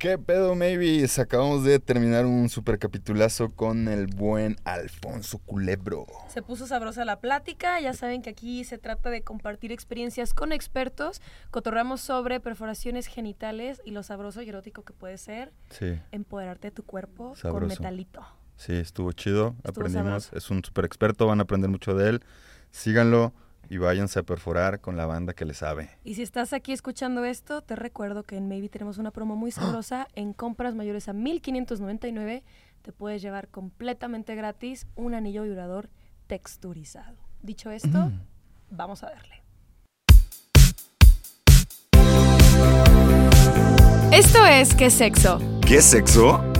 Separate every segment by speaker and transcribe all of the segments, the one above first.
Speaker 1: ¿Qué pedo, maybe? Acabamos de terminar un super capitulazo con el buen Alfonso Culebro.
Speaker 2: Se puso sabrosa la plática. Ya saben que aquí se trata de compartir experiencias con expertos. Cotorramos sobre perforaciones genitales y lo sabroso y erótico que puede ser
Speaker 1: Sí,
Speaker 2: empoderarte de tu cuerpo con metalito.
Speaker 1: sí, estuvo chido.
Speaker 2: Estuvo
Speaker 1: Aprendimos.
Speaker 2: sabroso.
Speaker 1: Es un super experto, van a aprender mucho de él. Síganlo y váyanse a perforar con la banda que le sabe.
Speaker 2: Y si estás aquí escuchando esto, te recuerdo que en Maybe tenemos una promo muy sabrosa. En compras mayores a 1599 te puedes llevar completamente gratis un anillo vibrador texturizado. Dicho esto, vamos a darle. Esto es ¿Qué sexo?
Speaker 1: ¿Qué sexo?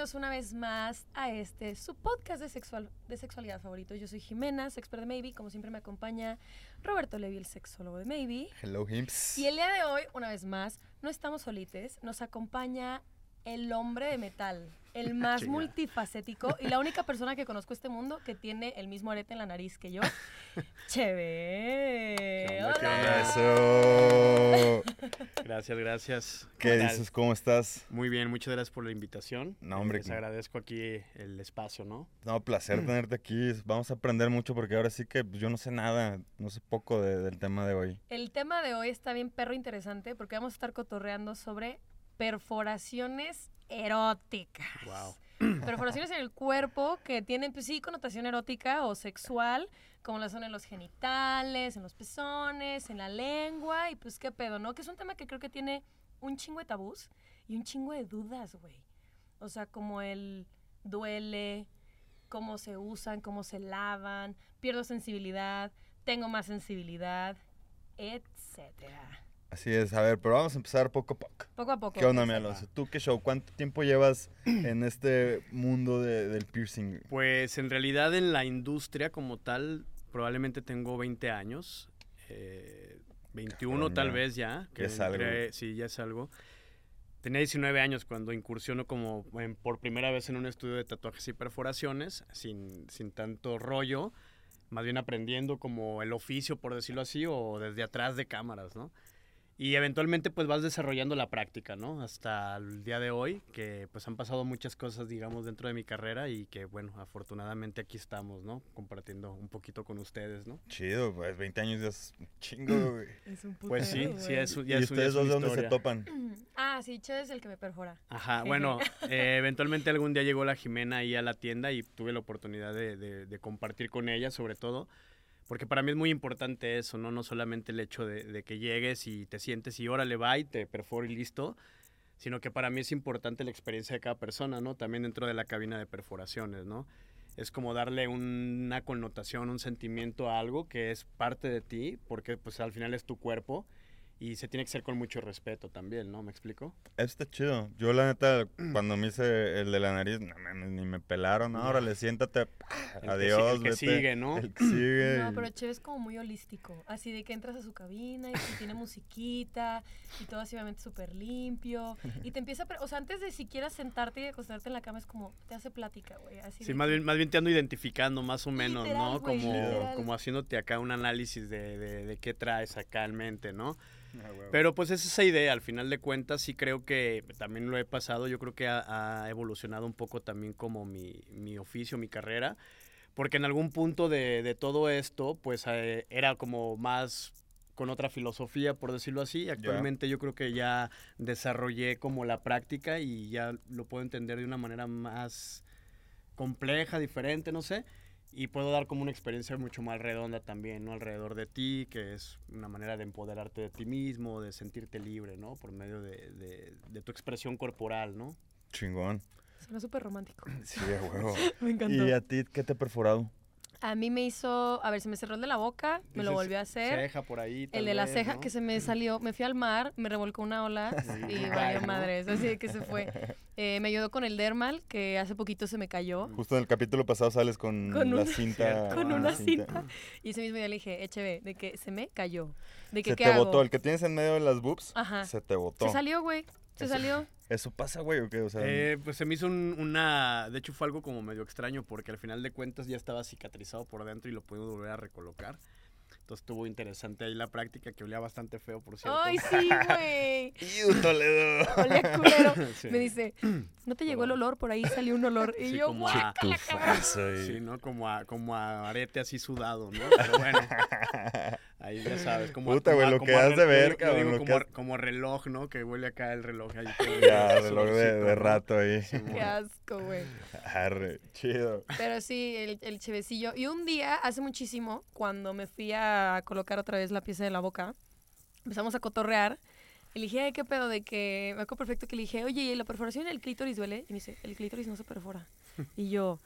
Speaker 2: Bienvenidos una vez más a este, su podcast de, sexual, de sexualidad favorito. Yo soy Jimena, expert de Maybe. Como siempre me acompaña Roberto Levi, el sexólogo de Maybe.
Speaker 1: Hello, Himps.
Speaker 2: Y el día de hoy, una vez más, no estamos solites, nos acompaña el hombre de metal, el más multifacético y la única persona que conozco este mundo que tiene el mismo arete en la nariz que yo. Chévere.
Speaker 3: ¿Qué onda, qué
Speaker 2: Hola.
Speaker 1: Eso.
Speaker 3: Gracias, gracias.
Speaker 1: ¿Qué dices? ¿Cómo estás?
Speaker 3: Muy bien, muchas gracias por la invitación.
Speaker 1: No, hombre,
Speaker 3: Les agradezco aquí el espacio, ¿no?
Speaker 1: No, placer tenerte aquí. Vamos a aprender mucho porque ahora sí que pues, yo no sé nada, no sé poco de- del tema de hoy.
Speaker 2: El tema de hoy está bien perro interesante porque vamos a estar cotorreando sobre perforaciones eróticas.
Speaker 3: Wow.
Speaker 2: Perforaciones en el cuerpo que tienen, pues sí, connotación erótica o sexual, como las son en los genitales, en los pezones, en la lengua, y pues qué pedo, ¿no? Que es un tema que creo que tiene un chingo de tabús y un chingo de dudas, güey. O sea, como el duele, cómo se usan, cómo se lavan, pierdo sensibilidad, tengo más sensibilidad, etcétera.
Speaker 1: Así es, a ver, pero vamos a empezar poco a poco.
Speaker 2: Poco a poco.
Speaker 1: ¿Qué onda, mi. Alonso? ¿Tú qué show? ¿Cuánto tiempo llevas en este mundo de- del piercing?
Speaker 3: Pues en realidad en la industria como tal, probablemente tengo 20 años. eh, 21
Speaker 1: Cabrón,
Speaker 3: tal vez ya.
Speaker 1: Ya es algo.
Speaker 3: Sí, ya es algo. Tenía 19 años cuando incursiono como en- por primera vez en un estudio de tatuajes y perforaciones, sin, sin tanto rollo, más bien aprendiendo como el oficio, por decirlo así, o desde atrás de cámaras, ¿no? Y eventualmente pues vas desarrollando la práctica, ¿no? Hasta el día de hoy, que pues han pasado muchas cosas, digamos, dentro de mi carrera y que, bueno, afortunadamente aquí estamos, ¿no? Compartiendo un poquito con ustedes, ¿no?
Speaker 1: Chido, pues 20 años ya es un chingo, güey.
Speaker 2: Es un
Speaker 3: Pues sí, sí, es,
Speaker 1: ¿Y
Speaker 3: ya es, un-
Speaker 1: ustedes dos
Speaker 3: una
Speaker 1: dónde se topan?
Speaker 2: Ah, sí, Che es el que me perfora.
Speaker 3: Ajá, bueno, eh, eventualmente algún día llegó la Jimena ahí a la tienda y tuve la oportunidad de, de- de compartir con ella, sobre todo, porque para mí es muy importante eso, ¿no? No solamente el hecho de, que llegues y te sientes y órale, va y te perforo y listo, sino que para mí es importante la experiencia de cada persona, ¿no? También dentro de la cabina de perforaciones, ¿no? Es como darle una connotación, un sentimiento a algo que es parte de ti, porque pues al final es tu cuerpo y se tiene que ser con mucho respeto también, ¿no? ¿Me explico?
Speaker 1: Está chido. Yo, la neta, cuando me hice el de la nariz, no ni me pelaron. No, órale, siéntate.
Speaker 3: El que
Speaker 1: Adiós,
Speaker 3: el que
Speaker 1: vete.
Speaker 3: sigue, ¿no?
Speaker 1: El que sigue.
Speaker 2: No, pero Che es como muy holístico. Así de que entras a su cabina y tiene musiquita y todo así obviamente súper limpio. Y te empieza a... O sea, antes de siquiera sentarte y acostarte en la cama es como... Te hace plática, güey. Así
Speaker 3: Sí, más
Speaker 2: que-
Speaker 3: bien, más bien te ando identificando más o menos,
Speaker 2: Literal,
Speaker 3: ¿no?
Speaker 2: güey,
Speaker 3: Como,
Speaker 2: literal.
Speaker 3: como haciéndote acá un análisis de, de- de qué traes acá en mente, ¿no?
Speaker 1: Ah.
Speaker 3: Pero pues es esa idea, al final de cuentas sí creo que también lo he pasado, yo creo que ha, ha evolucionado un poco también como mi, mi oficio, mi carrera, porque en algún punto de, de todo esto pues eh, era como más con otra filosofía, por decirlo así. Actualmente yo creo que ya desarrollé como la práctica y ya lo puedo entender de una manera más compleja, diferente, no sé. Y puedo dar como una experiencia mucho más redonda también, ¿no? Alrededor de ti, que es una manera de empoderarte de ti mismo, de sentirte libre, ¿no? Por medio de, de- de tu expresión corporal, ¿no?
Speaker 1: Chingón.
Speaker 2: Suena súper romántico.
Speaker 1: Sí, huevo.
Speaker 2: Me encantó.
Speaker 1: ¿Y a ti qué te ha perforado?
Speaker 2: A mí me hizo, a ver, se me cerró el de la boca, me lo volvió a hacer.
Speaker 3: Ceja por ahí.
Speaker 2: El de la
Speaker 3: vez,
Speaker 2: ceja
Speaker 3: ¿no?
Speaker 2: que se me salió, me fui al mar, me revolcó una ola y
Speaker 3: Ay,
Speaker 2: valió
Speaker 3: ¿no?
Speaker 2: madres, así que se fue. Eh, me ayudó con el dermal, que hace poquito se me cayó.
Speaker 1: Justo en el capítulo pasado sales con,
Speaker 2: Con
Speaker 1: la
Speaker 2: una-
Speaker 1: cinta.
Speaker 2: con
Speaker 1: la
Speaker 2: una cinta. Y ese mismo día le dije, HB, de que se me cayó. De que
Speaker 1: Se
Speaker 2: qué
Speaker 1: te
Speaker 2: hago.
Speaker 1: botó. El que tienes en medio de las boobs,
Speaker 2: Ajá.
Speaker 1: se te botó.
Speaker 2: Se salió, güey. Se
Speaker 1: Eso-
Speaker 2: salió.
Speaker 1: ¿Eso pasa, güey, o qué? O sea,
Speaker 3: Eh, pues se me hizo un- una... De hecho fue algo como medio extraño porque al final de cuentas ya estaba cicatrizado por dentro y lo pudimos volver a recolocar. Entonces estuvo interesante ahí la práctica que olía bastante feo, por cierto.
Speaker 2: Ay, sí, güey.
Speaker 1: ¡Iu, Toledo!
Speaker 2: Olía culero.
Speaker 3: Sí.
Speaker 2: Me dice, ¿no te llegó el olor? Por ahí salió un olor. Y
Speaker 3: Sí,
Speaker 2: yo,
Speaker 3: como
Speaker 2: "Guau".
Speaker 3: a- Sí, ¿no? Como a, como a arete así sudado, ¿no? Pero bueno, ahí ya sabes. Como a-
Speaker 1: Puta, güey, lo
Speaker 3: como
Speaker 1: que has de ver, cabrón,
Speaker 3: digo como, reloj, ¿no? Que huele acá el reloj ahí. todo
Speaker 1: Ya,
Speaker 3: el
Speaker 1: reloj de, de rato ahí.
Speaker 3: Sí,
Speaker 2: Qué asco, güey.
Speaker 1: Arre, chido.
Speaker 2: Pero sí, el, el chevecillo. Y un día, hace muchísimo, cuando me fui a colocar otra vez la pieza de la boca, empezamos a cotorrear. Y le dije, "Ay, ¿qué pedo? De que, me acuerdo perfecto que le dije, oye, ¿y la perforación del clítoris duele? Y me dice, el clítoris no se perfora. Y yo,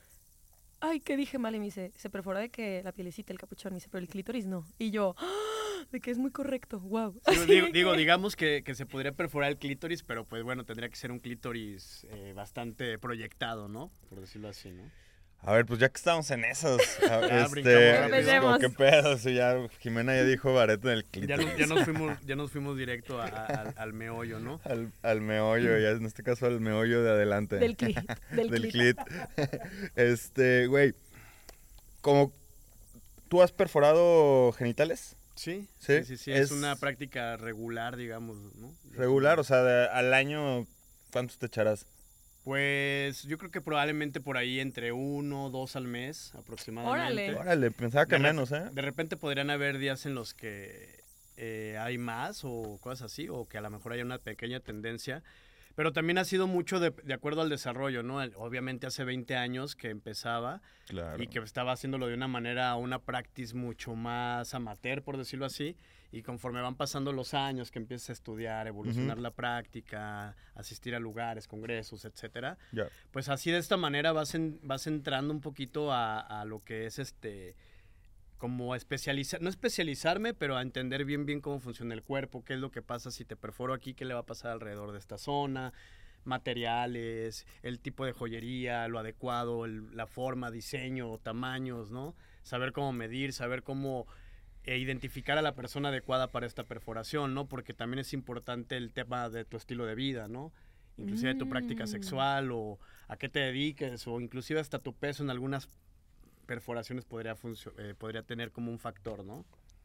Speaker 2: ay, ¿qué dije mal? Y me dice, se perfora de que la pielecita, el capuchón. Me dice, pero el clítoris no. Y yo, "Ah, de que es muy correcto, wow.
Speaker 3: Sí, digo, digo, digamos que, que se podría perforar el clítoris, pero pues bueno, tendría que ser un clítoris eh, bastante proyectado, ¿no? Por decirlo así, ¿no?
Speaker 1: A ver, pues ya que estamos en a-
Speaker 3: Ya,
Speaker 1: este.
Speaker 2: Empecemos.
Speaker 1: ¿qué pedo? Si ya Jimena ya dijo vareta en el
Speaker 3: Ya, nos- ya nos fuimos, ya nos fuimos directo a- a- al, al meollo, ¿no?
Speaker 1: Al, al meollo, ya en este caso al meollo de adelante.
Speaker 2: Del clit. Del,
Speaker 1: del
Speaker 2: clit.
Speaker 1: clit. este, güey, como tú has perforado genitales
Speaker 3: Sí,
Speaker 1: Sí,
Speaker 3: sí, sí, sí, es,
Speaker 1: es-
Speaker 3: una práctica regular, digamos, ¿no?
Speaker 1: regular, o sea, de- al año, ¿cuántos te echarás?
Speaker 3: Pues yo creo que probablemente por ahí entre uno o dos al mes aproximadamente.
Speaker 2: Órale.
Speaker 1: Órale, pensaba que
Speaker 3: De
Speaker 1: menos, ¿eh?
Speaker 3: De repente podrían haber días en los que eh, hay más o cosas así, o que a lo mejor hay una pequeña tendencia. Pero también ha sido mucho de, de acuerdo al desarrollo, ¿no? El- Obviamente hace 20 años que empezaba
Speaker 1: Claro.
Speaker 3: y que estaba haciéndolo de una manera, una practice mucho más amateur, por decirlo así. Y conforme van pasando los años, que empiezas a estudiar, evolucionar la práctica, asistir a lugares, congresos, etcétera, pues así de esta manera vas, en- vas entrando un poquito a, a lo que es este como especializar, no especializarme, pero a entender bien bien cómo funciona el cuerpo, qué es lo que pasa si te perforo aquí, qué le va a pasar alrededor de esta zona, materiales, el tipo de joyería, lo adecuado, el- la forma, diseño, tamaños, ¿no? Saber cómo medir, saber cómo eh, identificar a la persona adecuada para esta perforación, ¿no? Porque también es importante el tema de tu estilo de vida, ¿no? Inclusive tu práctica
Speaker 2: Mm.
Speaker 3: sexual o a qué te dediques o inclusive hasta tu peso en algunas perforaciones podría, eh, podría tener como un factor, ¿no?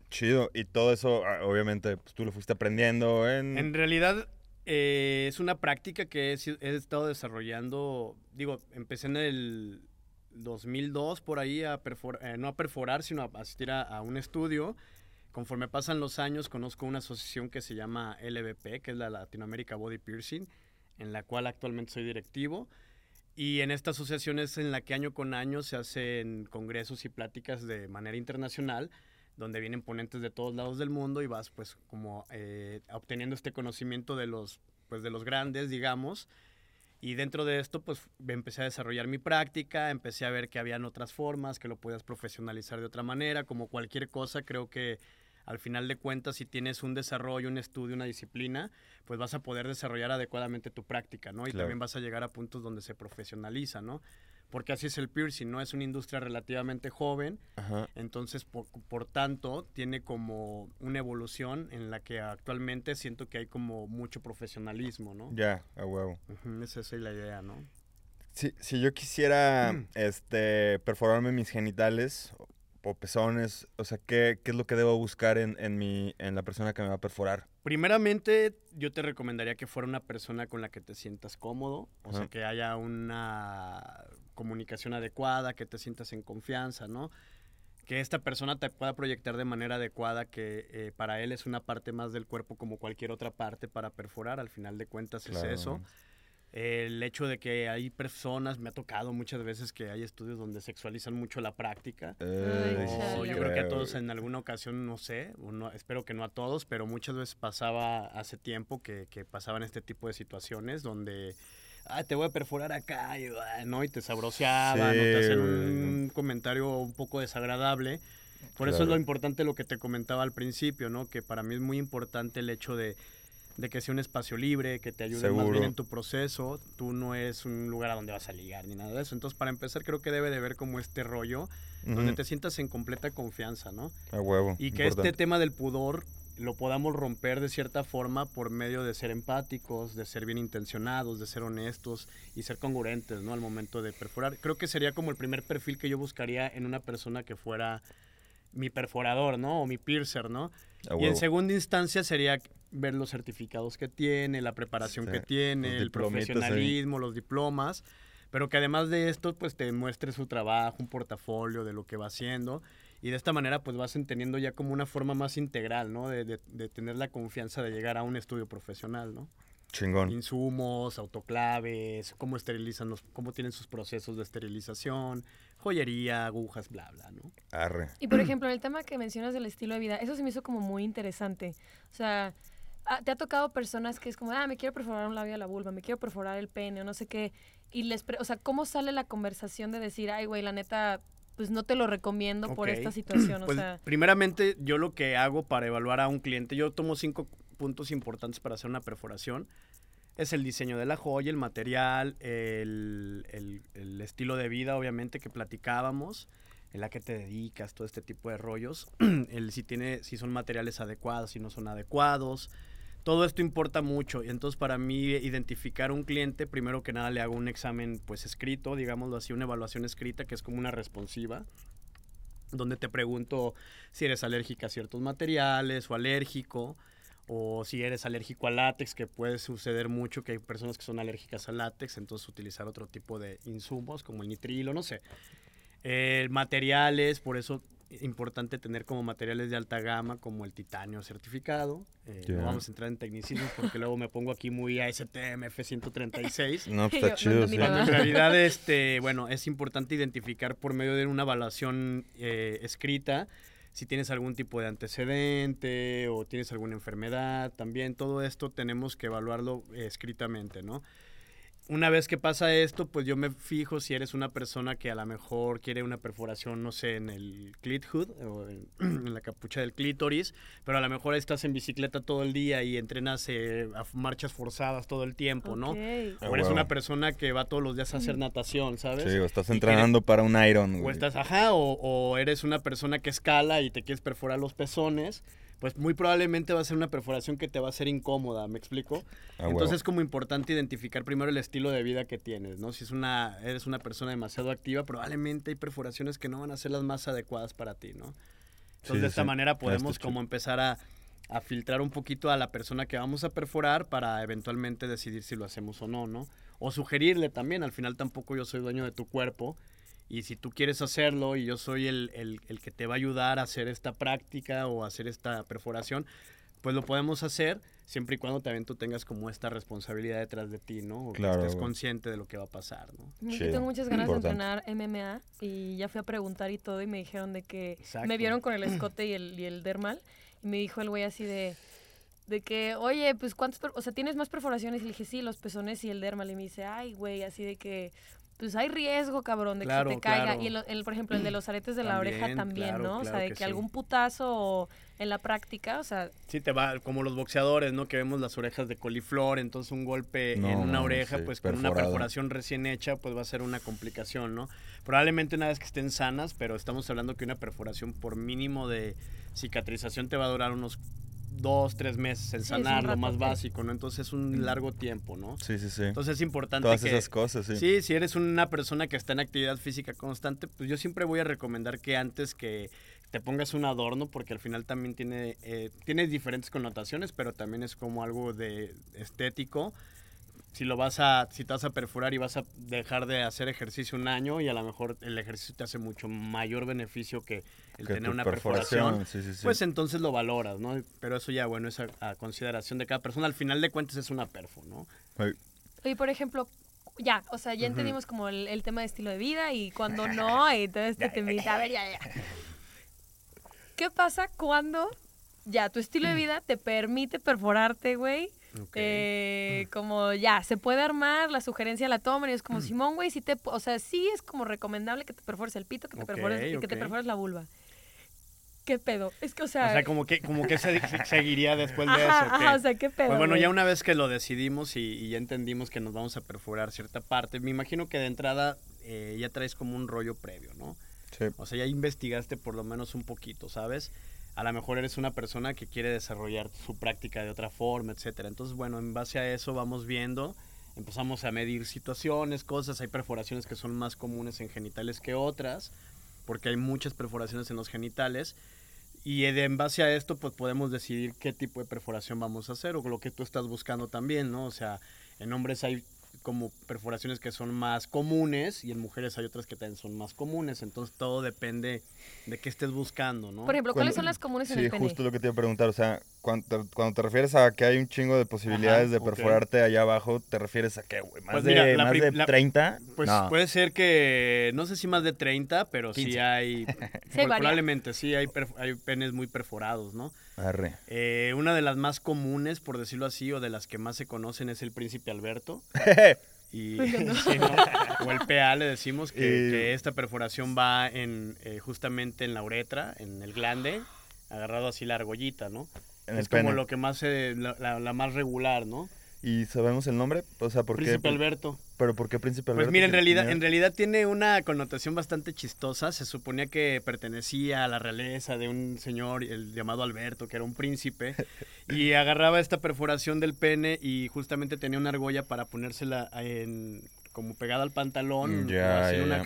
Speaker 1: Chido. Y todo eso, ah, obviamente, pues tú lo fuiste aprendiendo en...
Speaker 3: En realidad eh, es una práctica que he, he estado desarrollando, digo, empecé en el 2002 por ahí a perforar, no a perforar, sino a asistir a, a un estudio. Conforme pasan los años, conozco una asociación que se llama LBP, que es la Latinoamérica Body Piercing, en la cual actualmente soy directivo. Y en esta asociación es en la que año con año se hacen congresos y pláticas de manera internacional, donde vienen ponentes de todos lados del mundo y vas pues como eh, obteniendo este conocimiento de los, pues, de los grandes, digamos. Y dentro de esto, pues empecé a desarrollar mi práctica, empecé a ver que habían otras formas, que lo podías profesionalizar de otra manera, como cualquier cosa, creo que al final de cuentas, si tienes un desarrollo, un estudio, una disciplina, pues vas a poder desarrollar adecuadamente tu práctica, ¿no? Y
Speaker 1: Claro.
Speaker 3: también vas a llegar a puntos donde se profesionaliza, ¿no? Porque así es el piercing, ¿no? Es una industria relativamente joven,
Speaker 1: Ajá.
Speaker 3: entonces, por, por tanto, tiene como una evolución en la que actualmente siento que hay como mucho profesionalismo, ¿no?
Speaker 1: Ya, a huevo.
Speaker 3: Esa es la idea, ¿no?
Speaker 1: Si, si yo quisiera este, perforarme mis genitales o- pezones, o sea, ¿qué, qué es lo que debo buscar en, en, mi, en la persona que me va a perforar?
Speaker 3: Primeramente, yo te recomendaría que fuera una persona con la que te sientas cómodo, o sea, que haya una comunicación adecuada, que te sientas en confianza, ¿no? Que esta persona te pueda proyectar de manera adecuada, que eh, para él es una parte más del cuerpo como cualquier otra parte para perforar, al final de cuentas es
Speaker 1: Claro.
Speaker 3: eso. El hecho de que hay personas, me ha tocado muchas veces que hay estudios donde sexualizan mucho la práctica.
Speaker 1: Ay,
Speaker 2: Ay,
Speaker 1: sí,
Speaker 3: O yo creo que a todos en alguna ocasión, no sé, o no- espero que no a todos, pero muchas veces pasaba hace tiempo que, que pasaban este tipo de situaciones donde ah, te voy a perforar acá, y, ah, ¿no? Y te sabroseaban, ¿no? te
Speaker 1: güey.
Speaker 3: un comentario un poco desagradable. Por eso es lo importante lo que te comentaba al principio, ¿no? Que para mí es muy importante el hecho de, de que sea un espacio libre, que te ayude más bien en tu proceso. Tú no eres un lugar a donde vas a ligar ni nada de eso. Entonces, para empezar, creo que debe de ver como este rollo donde te sientas en completa confianza, ¿no?
Speaker 1: A huevo.
Speaker 3: Y que
Speaker 1: importante.
Speaker 3: este tema del pudor lo podamos romper de cierta forma por medio de ser empáticos, de ser bien intencionados, de ser honestos y ser congruentes, ¿no? Al momento de perforar. Creo que sería como el primer perfil que yo buscaría en una persona que fuera mi perforador, ¿no? O mi piercer, ¿no? Y en segunda instancia sería ver los certificados que tiene, la preparación
Speaker 1: Sí,
Speaker 3: que tiene, el
Speaker 1: ahí.
Speaker 3: profesionalismo, los diplomas, pero que además de esto, pues te muestre su trabajo, un portafolio de lo que va haciendo. Y de esta manera, pues vas entendiendo ya como una forma más integral, ¿no? De, de- de tener la confianza de llegar a un estudio profesional, ¿no?
Speaker 1: Chingón.
Speaker 3: Insumos, autoclaves, cómo esterilizan los, cómo tienen sus procesos de esterilización, joyería, agujas, bla, bla, ¿no?
Speaker 1: Arre.
Speaker 2: Y por ejemplo, en el tema que mencionas del estilo de vida, eso se me hizo como muy interesante. O sea, ah, te ha tocado personas que es como, ah, me quiero perforar un labio de la vulva, me quiero perforar el pene o no sé qué. Y les, pre- o sea, ¿cómo sale la conversación de decir, ay, güey, la neta, pues no te lo recomiendo por
Speaker 3: Ok.
Speaker 2: esta situación? O
Speaker 3: Pues,
Speaker 2: sea,
Speaker 3: primeramente, yo lo que hago para evaluar a un cliente, yo tomo cinco puntos importantes para hacer una perforación. Es el diseño de la joya, el material, el, el- el estilo de vida, obviamente, que platicábamos, en la que te dedicas, todo este tipo de rollos, el si, tiene, si son materiales adecuados, si no son adecuados. Todo esto importa mucho. Y entonces, para mí, identificar un cliente, primero que nada le hago un examen pues escrito, digámoslo así, una evaluación escrita, que es como una responsiva donde te pregunto si eres alérgica a ciertos materiales o alérgico, o si eres alérgico al látex, que puede suceder mucho, que hay personas que son alérgicas al látex, entonces utilizar otro tipo de insumos como el nitrilo, no sé. Eh, materiales, por eso es importante tener como materiales de alta gama como el titanio certificado. Eh. No vamos a entrar en tecnicismos porque luego me pongo aquí muy ASTM F136.
Speaker 1: No, pues
Speaker 2: Yo
Speaker 1: está
Speaker 2: no
Speaker 1: chido, sí.
Speaker 3: Cuando en realidad, este, bueno, es importante identificar por medio de una evaluación eh, escrita si tienes algún tipo de antecedente o tienes alguna enfermedad. También todo esto tenemos que evaluarlo eh, escritamente, ¿no? Una vez que pasa esto, pues yo me fijo si eres una persona que a lo mejor quiere una perforación, no sé, en el clit hood o en, en la capucha del clítoris, pero a lo mejor estás en bicicleta todo el día y entrenas eh, a marchas forzadas todo el tiempo, ¿no?
Speaker 2: ok.
Speaker 1: Ah,
Speaker 3: O eres una persona que va todos los días a hacer natación, ¿sabes?
Speaker 1: Sí, o estás entrenando para un Iron,
Speaker 3: O
Speaker 1: güey.
Speaker 3: estás, ajá, o, o eres una persona que escala y te quieres perforar los pezones, pues muy probablemente va a ser una perforación que te va a ser incómoda, ¿me explico?
Speaker 1: Ah.
Speaker 3: Entonces es como importante identificar primero el estilo de vida que tienes, ¿no? Si es una, eres una persona demasiado activa, probablemente hay perforaciones que no van a ser las más adecuadas para ti, ¿no? Entonces
Speaker 1: Sí,
Speaker 3: de esta
Speaker 1: sí.
Speaker 3: manera
Speaker 1: Está
Speaker 3: podemos como empezar a, a filtrar un poquito a la persona que vamos a perforar para eventualmente decidir si lo hacemos o no, ¿no? O sugerirle también, al final tampoco yo soy dueño de tu cuerpo y si tú quieres hacerlo y yo soy el, el- el que te va a ayudar a hacer esta práctica o a hacer esta perforación, pues lo podemos hacer siempre y cuando también tú tengas como esta responsabilidad detrás de ti, ¿no? O
Speaker 1: Claro,
Speaker 3: que estés
Speaker 1: güey.
Speaker 3: consciente de lo que va a pasar, ¿no?
Speaker 2: Yo tengo muchas ganas
Speaker 1: importante.
Speaker 2: de entrenar MMA y ya fui a preguntar y todo y me dijeron de que
Speaker 3: Exacto.
Speaker 2: me vieron con el escote y el, y el dermal y me dijo el güey así de de que, oye, pues cuántos, o sea, tienes más perforaciones y le dije, sí, los pezones y el dermal y me dice, ay, güey, así de que pues hay riesgo, cabrón, de que se te caiga.
Speaker 3: claro.
Speaker 2: Y el, el, por ejemplo, el de los aretes de la oreja
Speaker 3: También, claro,
Speaker 2: ¿no? o sea, de
Speaker 3: que
Speaker 2: que,
Speaker 3: sí.
Speaker 2: algún putazo o en la práctica, o sea,
Speaker 3: Sí, te va como los boxeadores, ¿no? Que vemos las orejas de coliflor, entonces un golpe
Speaker 1: No,
Speaker 3: en una
Speaker 1: no,
Speaker 3: oreja,
Speaker 1: sí,
Speaker 3: pues con una perforación recién hecha, pues va a ser una complicación, ¿no? Probablemente una vez que estén sanas, pero estamos hablando que una perforación por mínimo de cicatrización te va a durar unos dos, tres meses en
Speaker 2: Sí,
Speaker 3: sanar, lo más básico, ¿no? Entonces es un largo tiempo, ¿no?
Speaker 1: Sí, sí, sí.
Speaker 3: Entonces es importante
Speaker 1: Todas
Speaker 3: que...
Speaker 1: esas cosas, sí.
Speaker 3: Sí, si eres una persona que está en actividad física constante, pues yo siempre voy a recomendar que antes que te pongas un adorno, porque al final también tiene, eh, tiene diferentes connotaciones, pero también es como algo de estético. Si lo vas a, si te vas a perforar y vas a dejar de hacer ejercicio un año y a lo mejor el ejercicio te hace mucho mayor beneficio que el
Speaker 1: Que
Speaker 3: tener una perforación,
Speaker 1: Sí, sí, sí.
Speaker 3: pues entonces lo valoras, ¿no? Pero eso ya, bueno, es a, a consideración de cada persona. Al final de cuentas es una perfo, ¿no?
Speaker 2: Oye, por ejemplo, ya, o sea, ya entendimos como el, el tema de estilo de vida y cuando no, y todo este temita. A ver, ya, ya. ¿Qué pasa cuando ya tu estilo de vida te permite perforarte, güey? Eh, como ya, se puede armar, la sugerencia la toman y es
Speaker 3: Mm.
Speaker 2: como, Simón, güey, si te, o sea, sí es como recomendable que te perfores el pito, que te, perfores, que te perfores la vulva. ¿Qué pedo? Es que, o sea...
Speaker 3: O sea, como que, como que se, se- seguiría después de
Speaker 2: ajá,
Speaker 3: eso.
Speaker 2: ajá, o sea, ¿qué pedo?
Speaker 3: Pues bueno,
Speaker 2: güey?
Speaker 3: ya una vez que lo decidimos y, y ya entendimos que nos vamos a perforar cierta parte, me imagino que de entrada eh, ya traes como un rollo previo, ¿no?
Speaker 1: Sí.
Speaker 3: O sea, ya investigaste por lo menos un poquito, ¿sabes? A lo mejor eres una persona que quiere desarrollar su práctica de otra forma, etcétera. Entonces, bueno, en base a eso vamos viendo, empezamos a medir situaciones, cosas. Hay perforaciones que son más comunes en genitales que otras, porque hay muchas perforaciones en los genitales. Y en base a esto, pues podemos decidir qué tipo de perforación vamos a hacer o lo que tú estás buscando también, ¿no? O sea, en hombres hay como perforaciones que son más comunes y en mujeres hay otras que también son más comunes. Entonces todo depende de qué estés buscando, ¿no?
Speaker 2: Por ejemplo, ¿cuáles
Speaker 1: Cuando-
Speaker 2: son las comunes en
Speaker 1: Sí,
Speaker 2: el pene?
Speaker 1: justo lo que te iba a preguntar. O sea, cuando te, cuando te refieres a que hay un chingo de posibilidades de perforarte allá abajo, ¿te refieres a qué, güey? ¿Más,
Speaker 3: Pues
Speaker 1: de,
Speaker 3: mira, la
Speaker 1: más de
Speaker 3: la-
Speaker 1: 30?
Speaker 3: Pues
Speaker 1: No.
Speaker 3: puede ser que, no sé si más de 30, pero sí
Speaker 1: 15.
Speaker 3: hay,
Speaker 2: Sí, hay
Speaker 3: probablemente sí hay, hay penes muy perforados, ¿no?
Speaker 1: Arre.
Speaker 3: Eh, una de las más comunes, por decirlo así, o de las que más se conocen es el príncipe Alberto. Y, sí, ¿no? O el PA le decimos que,
Speaker 1: Y-
Speaker 3: que esta perforación va en eh, justamente en la uretra, en el glande, agarrado así la argollita, ¿no?
Speaker 1: en el
Speaker 3: es como
Speaker 1: pene.
Speaker 3: lo que más se- la, la- la más regular, ¿no?
Speaker 1: ¿Y sabemos el nombre? O sea, ¿por
Speaker 3: Príncipe
Speaker 1: qué?
Speaker 3: Alberto.
Speaker 1: ¿Pero por qué Príncipe Alberto?
Speaker 3: Pues mira, en
Speaker 1: ¿Qué
Speaker 3: realidad,
Speaker 1: tenía?
Speaker 3: en realidad tiene una connotación bastante chistosa. Se suponía que pertenecía a la realeza de un señor el llamado Alberto, que era un príncipe, y agarraba esta perforación del pene y justamente tenía una argolla para ponérsela en como pegada al pantalón,
Speaker 1: Mm,
Speaker 3: así una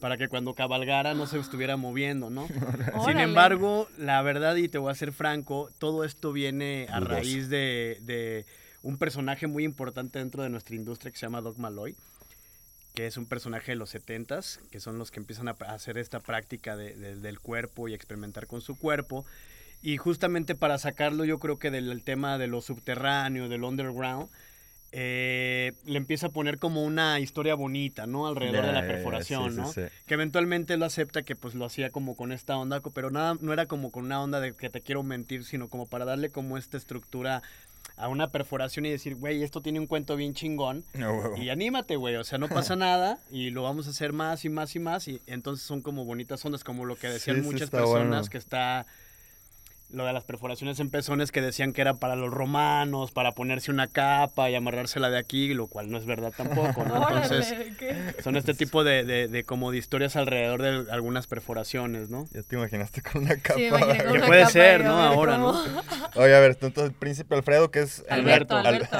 Speaker 3: para que cuando cabalgara no se estuviera moviendo, ¿no? Sin embargo, la verdad, y te voy a ser franco, todo esto viene a raíz de, de un personaje muy importante dentro de nuestra industria que se llama Doc Malloy, que es un personaje de los 70s, que son los que empiezan a hacer esta práctica de- de- del cuerpo y experimentar con su cuerpo. Y justamente para sacarlo, yo creo que del tema de lo subterráneo, del underground, eh, le empieza a poner como una historia bonita, ¿no? Alrededor de la perforación,
Speaker 1: sí, sí,
Speaker 3: ¿no?
Speaker 1: sí.
Speaker 3: que eventualmente lo acepta que pues lo hacía como con esta onda, pero nada, no era como con una onda de que te quiero mentir, sino como para darle como esta estructura a una perforación y decir, güey, esto tiene un cuento bien chingón
Speaker 1: No,
Speaker 3: y anímate, güey, o sea, no pasa nada y lo vamos a hacer más y más y más y entonces son como bonitas ondas, como lo que decían
Speaker 1: Sí,
Speaker 3: muchas personas
Speaker 1: bueno.
Speaker 3: que está lo de las perforaciones en pezones que decían que era para los romanos, para ponerse una capa y amarrársela de aquí, lo cual no es verdad tampoco, ¿no? Entonces, son este tipo de, de, de como de historias alrededor de algunas perforaciones, ¿no?
Speaker 1: Ya te imaginaste con una capa.
Speaker 2: Sí, con
Speaker 3: Que
Speaker 2: una
Speaker 3: puede
Speaker 2: capa
Speaker 3: ser, ¿no? Ahora, ¿no?
Speaker 1: Oye, a ver, entonces el Príncipe Alfredo, que es...
Speaker 2: Alberto,
Speaker 1: Al-
Speaker 2: Alberto.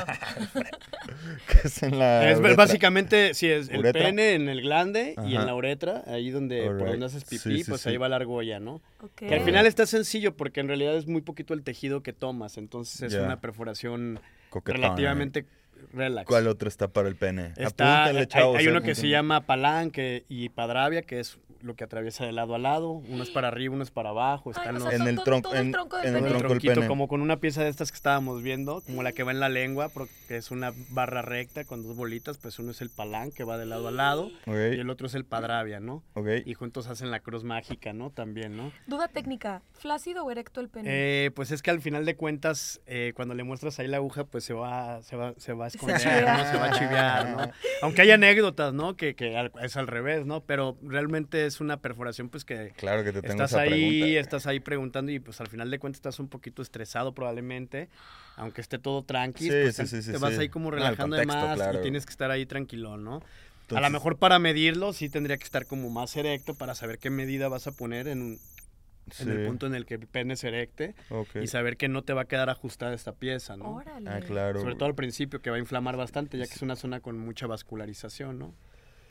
Speaker 1: que es en la...
Speaker 3: Es
Speaker 1: uretra.
Speaker 3: básicamente, sí, es el
Speaker 1: ¿Uretra?
Speaker 3: pene en el glande y en la uretra, ahí donde, por donde haces pipí,
Speaker 1: Sí, sí,
Speaker 3: pues
Speaker 1: sí.
Speaker 3: ahí va la argolla, ¿no? Que al final está sencillo porque en realidad es muy poquito el tejido que tomas, entonces es una perforación relativamente relax.
Speaker 1: ¿Cuál otro está para el pene?
Speaker 3: Está,
Speaker 1: Apúntenle,
Speaker 3: hay,
Speaker 1: chavos,
Speaker 3: hay
Speaker 1: eh,
Speaker 3: uno que se llama palanque y padravia, que es lo que atraviesa de lado a lado. Uno es para arriba, uno es para abajo.
Speaker 2: Ay,
Speaker 3: Están
Speaker 2: o
Speaker 3: los,
Speaker 2: sea,
Speaker 1: En el tronco- en-
Speaker 2: tronco del
Speaker 1: en el
Speaker 2: pene.
Speaker 3: el
Speaker 1: tronco del
Speaker 3: tronquito,
Speaker 1: pene.
Speaker 3: como con una pieza de estas que estábamos viendo, como la que va en la lengua, porque es una barra recta con dos bolitas, pues uno es el palán que va de lado a lado y el otro es el padravia, ¿no? Y juntos hacen la cruz mágica, ¿no? También, ¿no?
Speaker 2: Duda técnica, ¿flácido o erecto el pene?
Speaker 3: Eh, pues es que al final de cuentas, eh, cuando le muestras ahí la aguja, pues se va, se va, se va a esconder. ¿no? Se va a chivear, ¿no? Aunque hay anécdotas, ¿no? Que, que es al revés, ¿no? Pero realmente es una perforación, pues que
Speaker 1: Claro que te tengo
Speaker 3: estás
Speaker 1: esa
Speaker 3: ahí,
Speaker 1: pregunta.
Speaker 3: estás ahí preguntando y pues al final de cuentas estás un poquito estresado probablemente, aunque esté todo tranqui,
Speaker 1: Sí,
Speaker 3: pues
Speaker 1: sí,
Speaker 3: te,
Speaker 1: sí, sí,
Speaker 3: te vas
Speaker 1: sí.
Speaker 3: ahí como
Speaker 1: No, el
Speaker 3: relajando de
Speaker 1: contexto,
Speaker 3: más
Speaker 1: claro.
Speaker 3: y tienes que estar ahí tranquilo, ¿no? a lo
Speaker 1: Entonces,
Speaker 3: mejor para medirlo sí tendría que estar como más erecto para saber qué medida vas a poner en, un- en el punto en el que el pene se erecte
Speaker 1: ok.
Speaker 3: y saber que no te va a quedar ajustada esta pieza, ¿no?
Speaker 2: Órale.
Speaker 1: Ah, claro.
Speaker 3: Sobre todo al principio que va a inflamar bastante ya que es una zona con mucha vascularización, ¿no?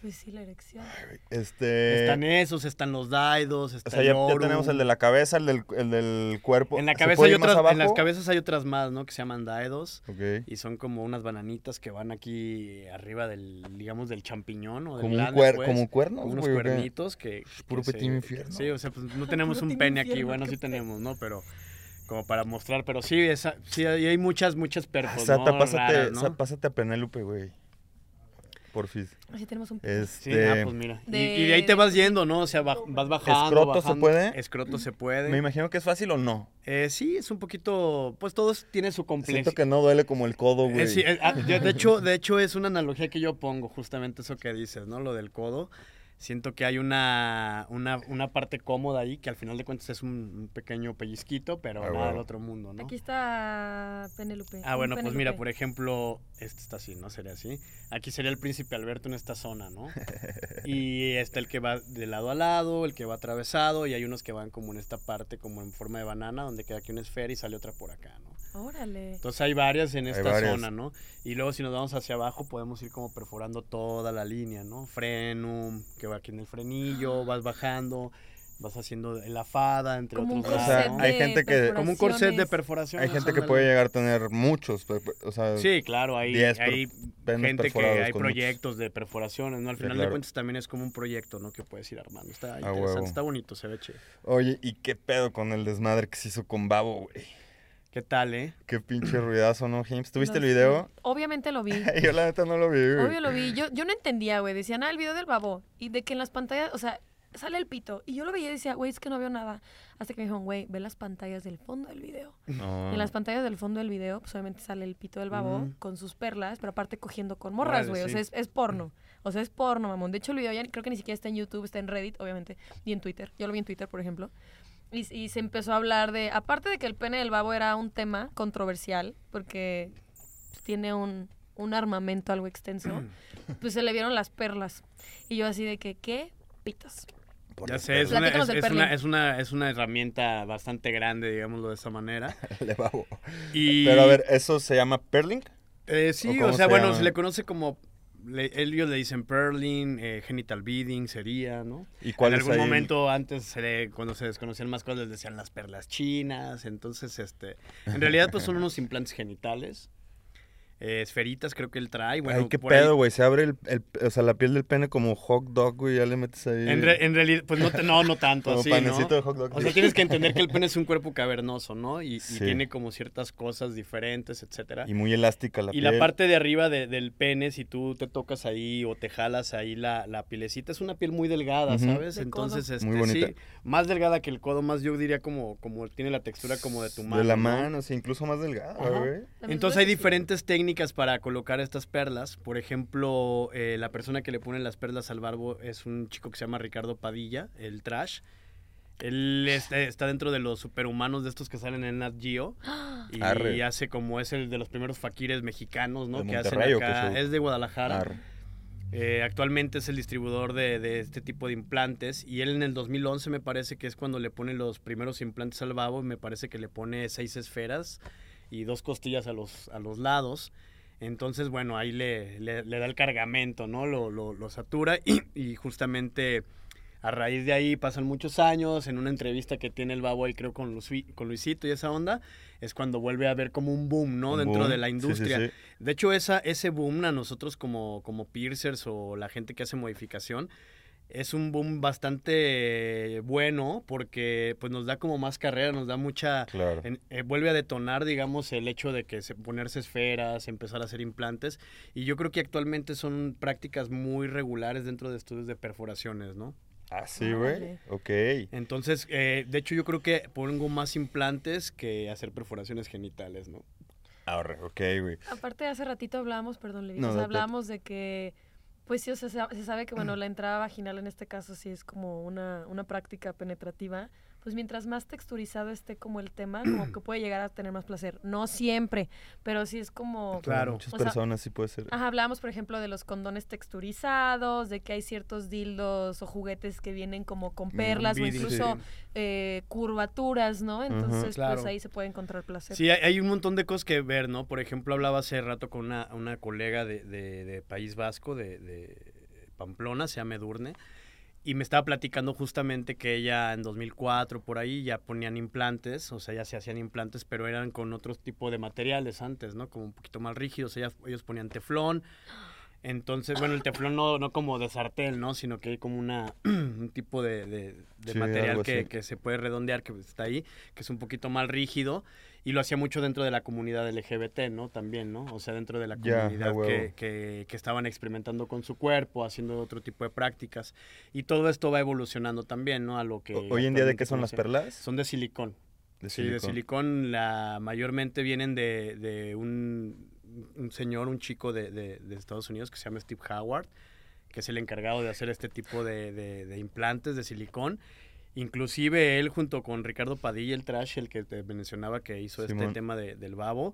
Speaker 2: Pues sí, la erección.
Speaker 1: Este...
Speaker 3: están esos, están los daidos, está
Speaker 1: O sea, ya, tenemos el de la cabeza, el del, el del cuerpo.
Speaker 3: En la
Speaker 1: ¿Se
Speaker 3: cabeza hay otras, en las cabezas hay otras más, ¿no? Que se llaman daedos.
Speaker 1: Ok.
Speaker 3: Y son como unas bananitas que van aquí arriba del, digamos, del champiñón o del
Speaker 1: Como un, cuer-
Speaker 3: pues.
Speaker 1: como un cuerno,
Speaker 3: Como unos
Speaker 1: güey, ¿o
Speaker 3: cuernitos que...
Speaker 1: Puro
Speaker 3: que
Speaker 1: petit infierno.
Speaker 3: Sí, o sea, pues no tenemos un pene aquí. Bueno, sí tenemos, ¿no? Pero como para mostrar. Pero sí, esa, sí hay hay muchas, muchas
Speaker 1: Ah,
Speaker 3: perfos,
Speaker 1: Sata,
Speaker 3: ¿no?
Speaker 1: pásate,
Speaker 3: Raras, ¿no?
Speaker 1: sa- pásate a Penélope, güey. Porfis.
Speaker 2: Así tenemos un...
Speaker 3: Sí,
Speaker 1: Este,
Speaker 3: ah, pues mira. Y-
Speaker 2: De-
Speaker 3: Y, de ahí te vas yendo, ¿no? O sea, vas bajando.
Speaker 1: ¿Escroto se puede?
Speaker 3: Escroto se puede.
Speaker 1: me imagino que es fácil o no.
Speaker 3: Eh, sí, es un poquito. Pues todo es- tiene su
Speaker 1: Siento
Speaker 3: complejidad.
Speaker 1: que no duele como el codo, güey.
Speaker 3: Eh, sí, eh, ah, de, hecho, de hecho, es una analogía que yo pongo, justamente eso que dices, ¿no? Lo del codo. Siento que hay una, una, una parte cómoda ahí que al final de cuentas es un, un pequeño pellizquito, pero
Speaker 1: Ah,
Speaker 3: nada del otro mundo, ¿no?
Speaker 2: Aquí está Penélope.
Speaker 3: Ah, bueno, pues mira, por ejemplo, este está así, ¿no? Sería así. Aquí sería el príncipe Alberto en esta zona, ¿no? Y está el que va de lado a lado, el que va atravesado, y hay unos que van como en esta parte, como en forma de banana, donde queda aquí una esfera y sale otra por acá, ¿no?
Speaker 2: Órale.
Speaker 3: Entonces hay varias en esta
Speaker 1: varias.
Speaker 3: zona, ¿no? Y luego si nos vamos hacia abajo podemos ir como perforando toda la línea, ¿no? Frenum, que va aquí en el frenillo, vas bajando, vas haciendo la fada, entre
Speaker 2: Como un
Speaker 3: otros.
Speaker 1: O sea, hay gente que-
Speaker 3: Como un corset de
Speaker 2: perforaciones.
Speaker 3: perforación.
Speaker 1: Hay gente que puede llegar a tener muchos, o sea,
Speaker 3: Sí, claro, hay,
Speaker 1: 10 per-
Speaker 3: hay gente que hay proyectos de perforaciones, ¿no? Al
Speaker 1: Sí,
Speaker 3: final de cuentas también es como un proyecto, ¿no? Que puedes ir armando. Está interesante,
Speaker 1: huevo.
Speaker 3: está bonito, se ve chido.
Speaker 1: Oye, ¿y qué pedo con el desmadre que se hizo con Babo, güey?
Speaker 3: ¿Qué tal, eh?
Speaker 1: Qué pinche ruidazo, ¿no, James? ¿Tuviste el video?
Speaker 2: Obviamente lo vi.
Speaker 1: Yo la neta no lo vi, güey.
Speaker 2: Obvio lo vi. Yo, yo no entendía, güey. Decían, ah, el video del babo. Y de que en las pantallas, o sea, sale el pito. Y yo lo veía y decía, güey, es que no veo nada. Hasta que me dijeron, güey, ve las pantallas del fondo del video.
Speaker 1: No.
Speaker 2: Y en las pantallas del fondo del video, pues obviamente sale el pito del babo con sus perlas, pero aparte cogiendo con morras, güey. O
Speaker 3: sí.
Speaker 2: sea, es, es porno. O sea, es porno, mamón. De hecho, el video ya creo que ni siquiera está en YouTube, está en Reddit, obviamente, y en Twitter. Yo lo vi en Twitter, por ejemplo. Y, y se empezó a hablar de, aparte de que el pene del babo era un tema controversial, porque tiene un, un armamento algo extenso, pues se le vieron las perlas. Y yo así de que, ¿qué? Pitas.
Speaker 3: Ya sé, es una, es, una, es, una, es una herramienta bastante grande, digámoslo de esa manera.
Speaker 1: de Babo.
Speaker 3: Y,
Speaker 1: Pero a ver, ¿eso se llama perling?
Speaker 3: Eh,
Speaker 1: ¿O
Speaker 3: sí,
Speaker 1: cómo
Speaker 3: o, sea,
Speaker 1: se
Speaker 3: bueno,
Speaker 1: llama?
Speaker 3: se le conoce como. Le- ellos le dicen perling, eh, genital beading sería, ¿no?
Speaker 1: ¿Y cuál
Speaker 3: en algún
Speaker 1: ahí?
Speaker 3: momento antes, se le- cuando se desconocían más cosas, les decían las perlas chinas. Entonces, este. En realidad, pues son unos implantes genitales. Eh, esferitas, creo que él trae. Bueno,
Speaker 1: Ay, qué
Speaker 3: por
Speaker 1: pedo, güey. Se abre el, el- o sea, la piel del pene como hot dog, güey. Ya le metes ahí.
Speaker 3: En, re- en realidad, pues no, te- no, no tanto
Speaker 1: como
Speaker 3: así,
Speaker 1: panecito
Speaker 3: ¿no?
Speaker 1: de hot dog.
Speaker 3: O sea, tienes que entender que el pene es un cuerpo cavernoso, ¿no? Y, y tiene como ciertas cosas diferentes, etcétera.
Speaker 1: Y muy elástica la
Speaker 3: Y
Speaker 1: piel.
Speaker 3: la parte de arriba de- del pene, si tú te tocas ahí o te jalas ahí la, la pielecita, es una piel muy delgada. ¿sabes?
Speaker 2: De
Speaker 3: Entonces, este,
Speaker 1: Muy bonita.
Speaker 3: sí, más delgada que el codo, más yo diría como, como tiene la textura como de tu mano.
Speaker 1: De la
Speaker 3: ¿no?
Speaker 1: mano, sí, incluso más delgada, güey.
Speaker 3: Entonces hay diferentes técnicas para colocar estas perlas. Por ejemplo, eh, la persona que le pone las perlas al barbo es un chico que se llama Ricardo Padilla, el trash. Él está, está dentro de los superhumanos de estos que salen en Nat Geo. Y hace como es el de los primeros faquires mexicanos, ¿no?
Speaker 1: ¿De
Speaker 3: que hacen acá. Es de Guadalajara. Eh, actualmente es el distribuidor de, de este tipo de implantes. Y él en el 2011 me parece que es cuando le pone los primeros implantes al babo. y Me parece que le pone seis esferas y dos costillas a los, a los lados. Entonces, bueno, ahí le, le- le da el cargamento, ¿no? Lo, lo- lo satura y, y justamente a raíz de ahí pasan muchos años. En una entrevista que tiene el babo ahí, creo, con, Luis- con Luisito y esa onda, es cuando vuelve a haber como un boom, ¿no?
Speaker 1: Un
Speaker 3: Dentro
Speaker 1: boom.
Speaker 3: de la
Speaker 1: Sí, sí,
Speaker 3: industria.
Speaker 1: sí.
Speaker 3: De hecho, esa, ese boom a nosotros como, como piercers o la gente que hace modificación, es un boom bastante bueno porque pues nos da como más carrera, nos da mucha...
Speaker 1: Claro.
Speaker 3: en- eh, vuelve a detonar, digamos, el hecho de que se, ponerse esferas, empezar a hacer implantes. Y yo creo que actualmente son prácticas muy regulares dentro de estudios de perforaciones, ¿no?
Speaker 1: Ah, sí, güey.
Speaker 2: Órale.
Speaker 1: Ok.
Speaker 3: Entonces, eh, de hecho, yo creo que pongo más implantes que hacer perforaciones genitales, ¿no?
Speaker 1: Ahora, ok, güey.
Speaker 2: Aparte, hace ratito hablábamos, perdón, Levi,
Speaker 1: No,
Speaker 2: o sea,
Speaker 1: date.
Speaker 2: hablábamos de que, pues sí, o sea, se sa- se sabe que, bueno, la entrada vaginal en este caso sí es como una, una práctica penetrativa. Pues mientras más texturizado esté como el tema, como que puede llegar a tener más placer. No siempre, pero sí es como...
Speaker 3: Claro.
Speaker 1: Muchas
Speaker 2: O sea,
Speaker 1: personas sí puede ser.
Speaker 2: Ajá, hablábamos, por ejemplo, de los condones texturizados, de que hay ciertos dildos o juguetes que vienen como con perlas o incluso
Speaker 3: sí.
Speaker 2: eh, curvaturas, ¿no? Entonces,
Speaker 3: Claro.
Speaker 2: pues ahí se puede encontrar placer.
Speaker 3: Sí, hay, hay un montón de cosas que ver, ¿no? Por ejemplo, hablaba hace rato con una, una colega de, de- de País Vasco, de, de Pamplona, se llama Edurne, y me estaba platicando justamente que ella en 2004, por ahí, ya ponían implantes, o sea, ya se hacían implantes, pero eran con otro tipo de materiales antes, ¿no? Como un poquito más rígidos, ellas, ellos ponían teflón, Entonces, bueno, el teflón no, no como de sartén, ¿no? Sino que hay como una, un tipo de, de- de
Speaker 1: Sí,
Speaker 3: material que, que se puede redondear, que está ahí, que es un poquito más rígido. Y lo hacía mucho dentro de la comunidad LGBT, ¿no? También, ¿no? O sea, dentro de la comunidad que, que, que estaban experimentando con su cuerpo, haciendo otro tipo de prácticas. Y todo esto va evolucionando también, ¿no? A lo que...
Speaker 1: O- Hoy en día, ¿de qué son las perlas?
Speaker 3: Son de silicón.
Speaker 1: De
Speaker 3: Sí, de silicón la, mayormente vienen de, de un, un señor, un chico de, de- de Estados Unidos que se llama Steve Howard, que es el encargado de hacer este tipo de, de- implantes de silicón. Inclusive él junto con Ricardo Padilla, el trash, el que te mencionaba que hizo este tema de- del babo,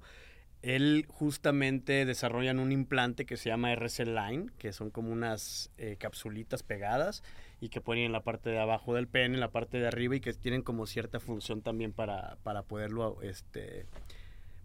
Speaker 3: él justamente desarrollan un implante que se llama RC Line, que son como unas eh, capsulitas pegadas y que ponen en la parte de abajo del pene, en la parte de arriba y que tienen como cierta función también para, para poderlo, este,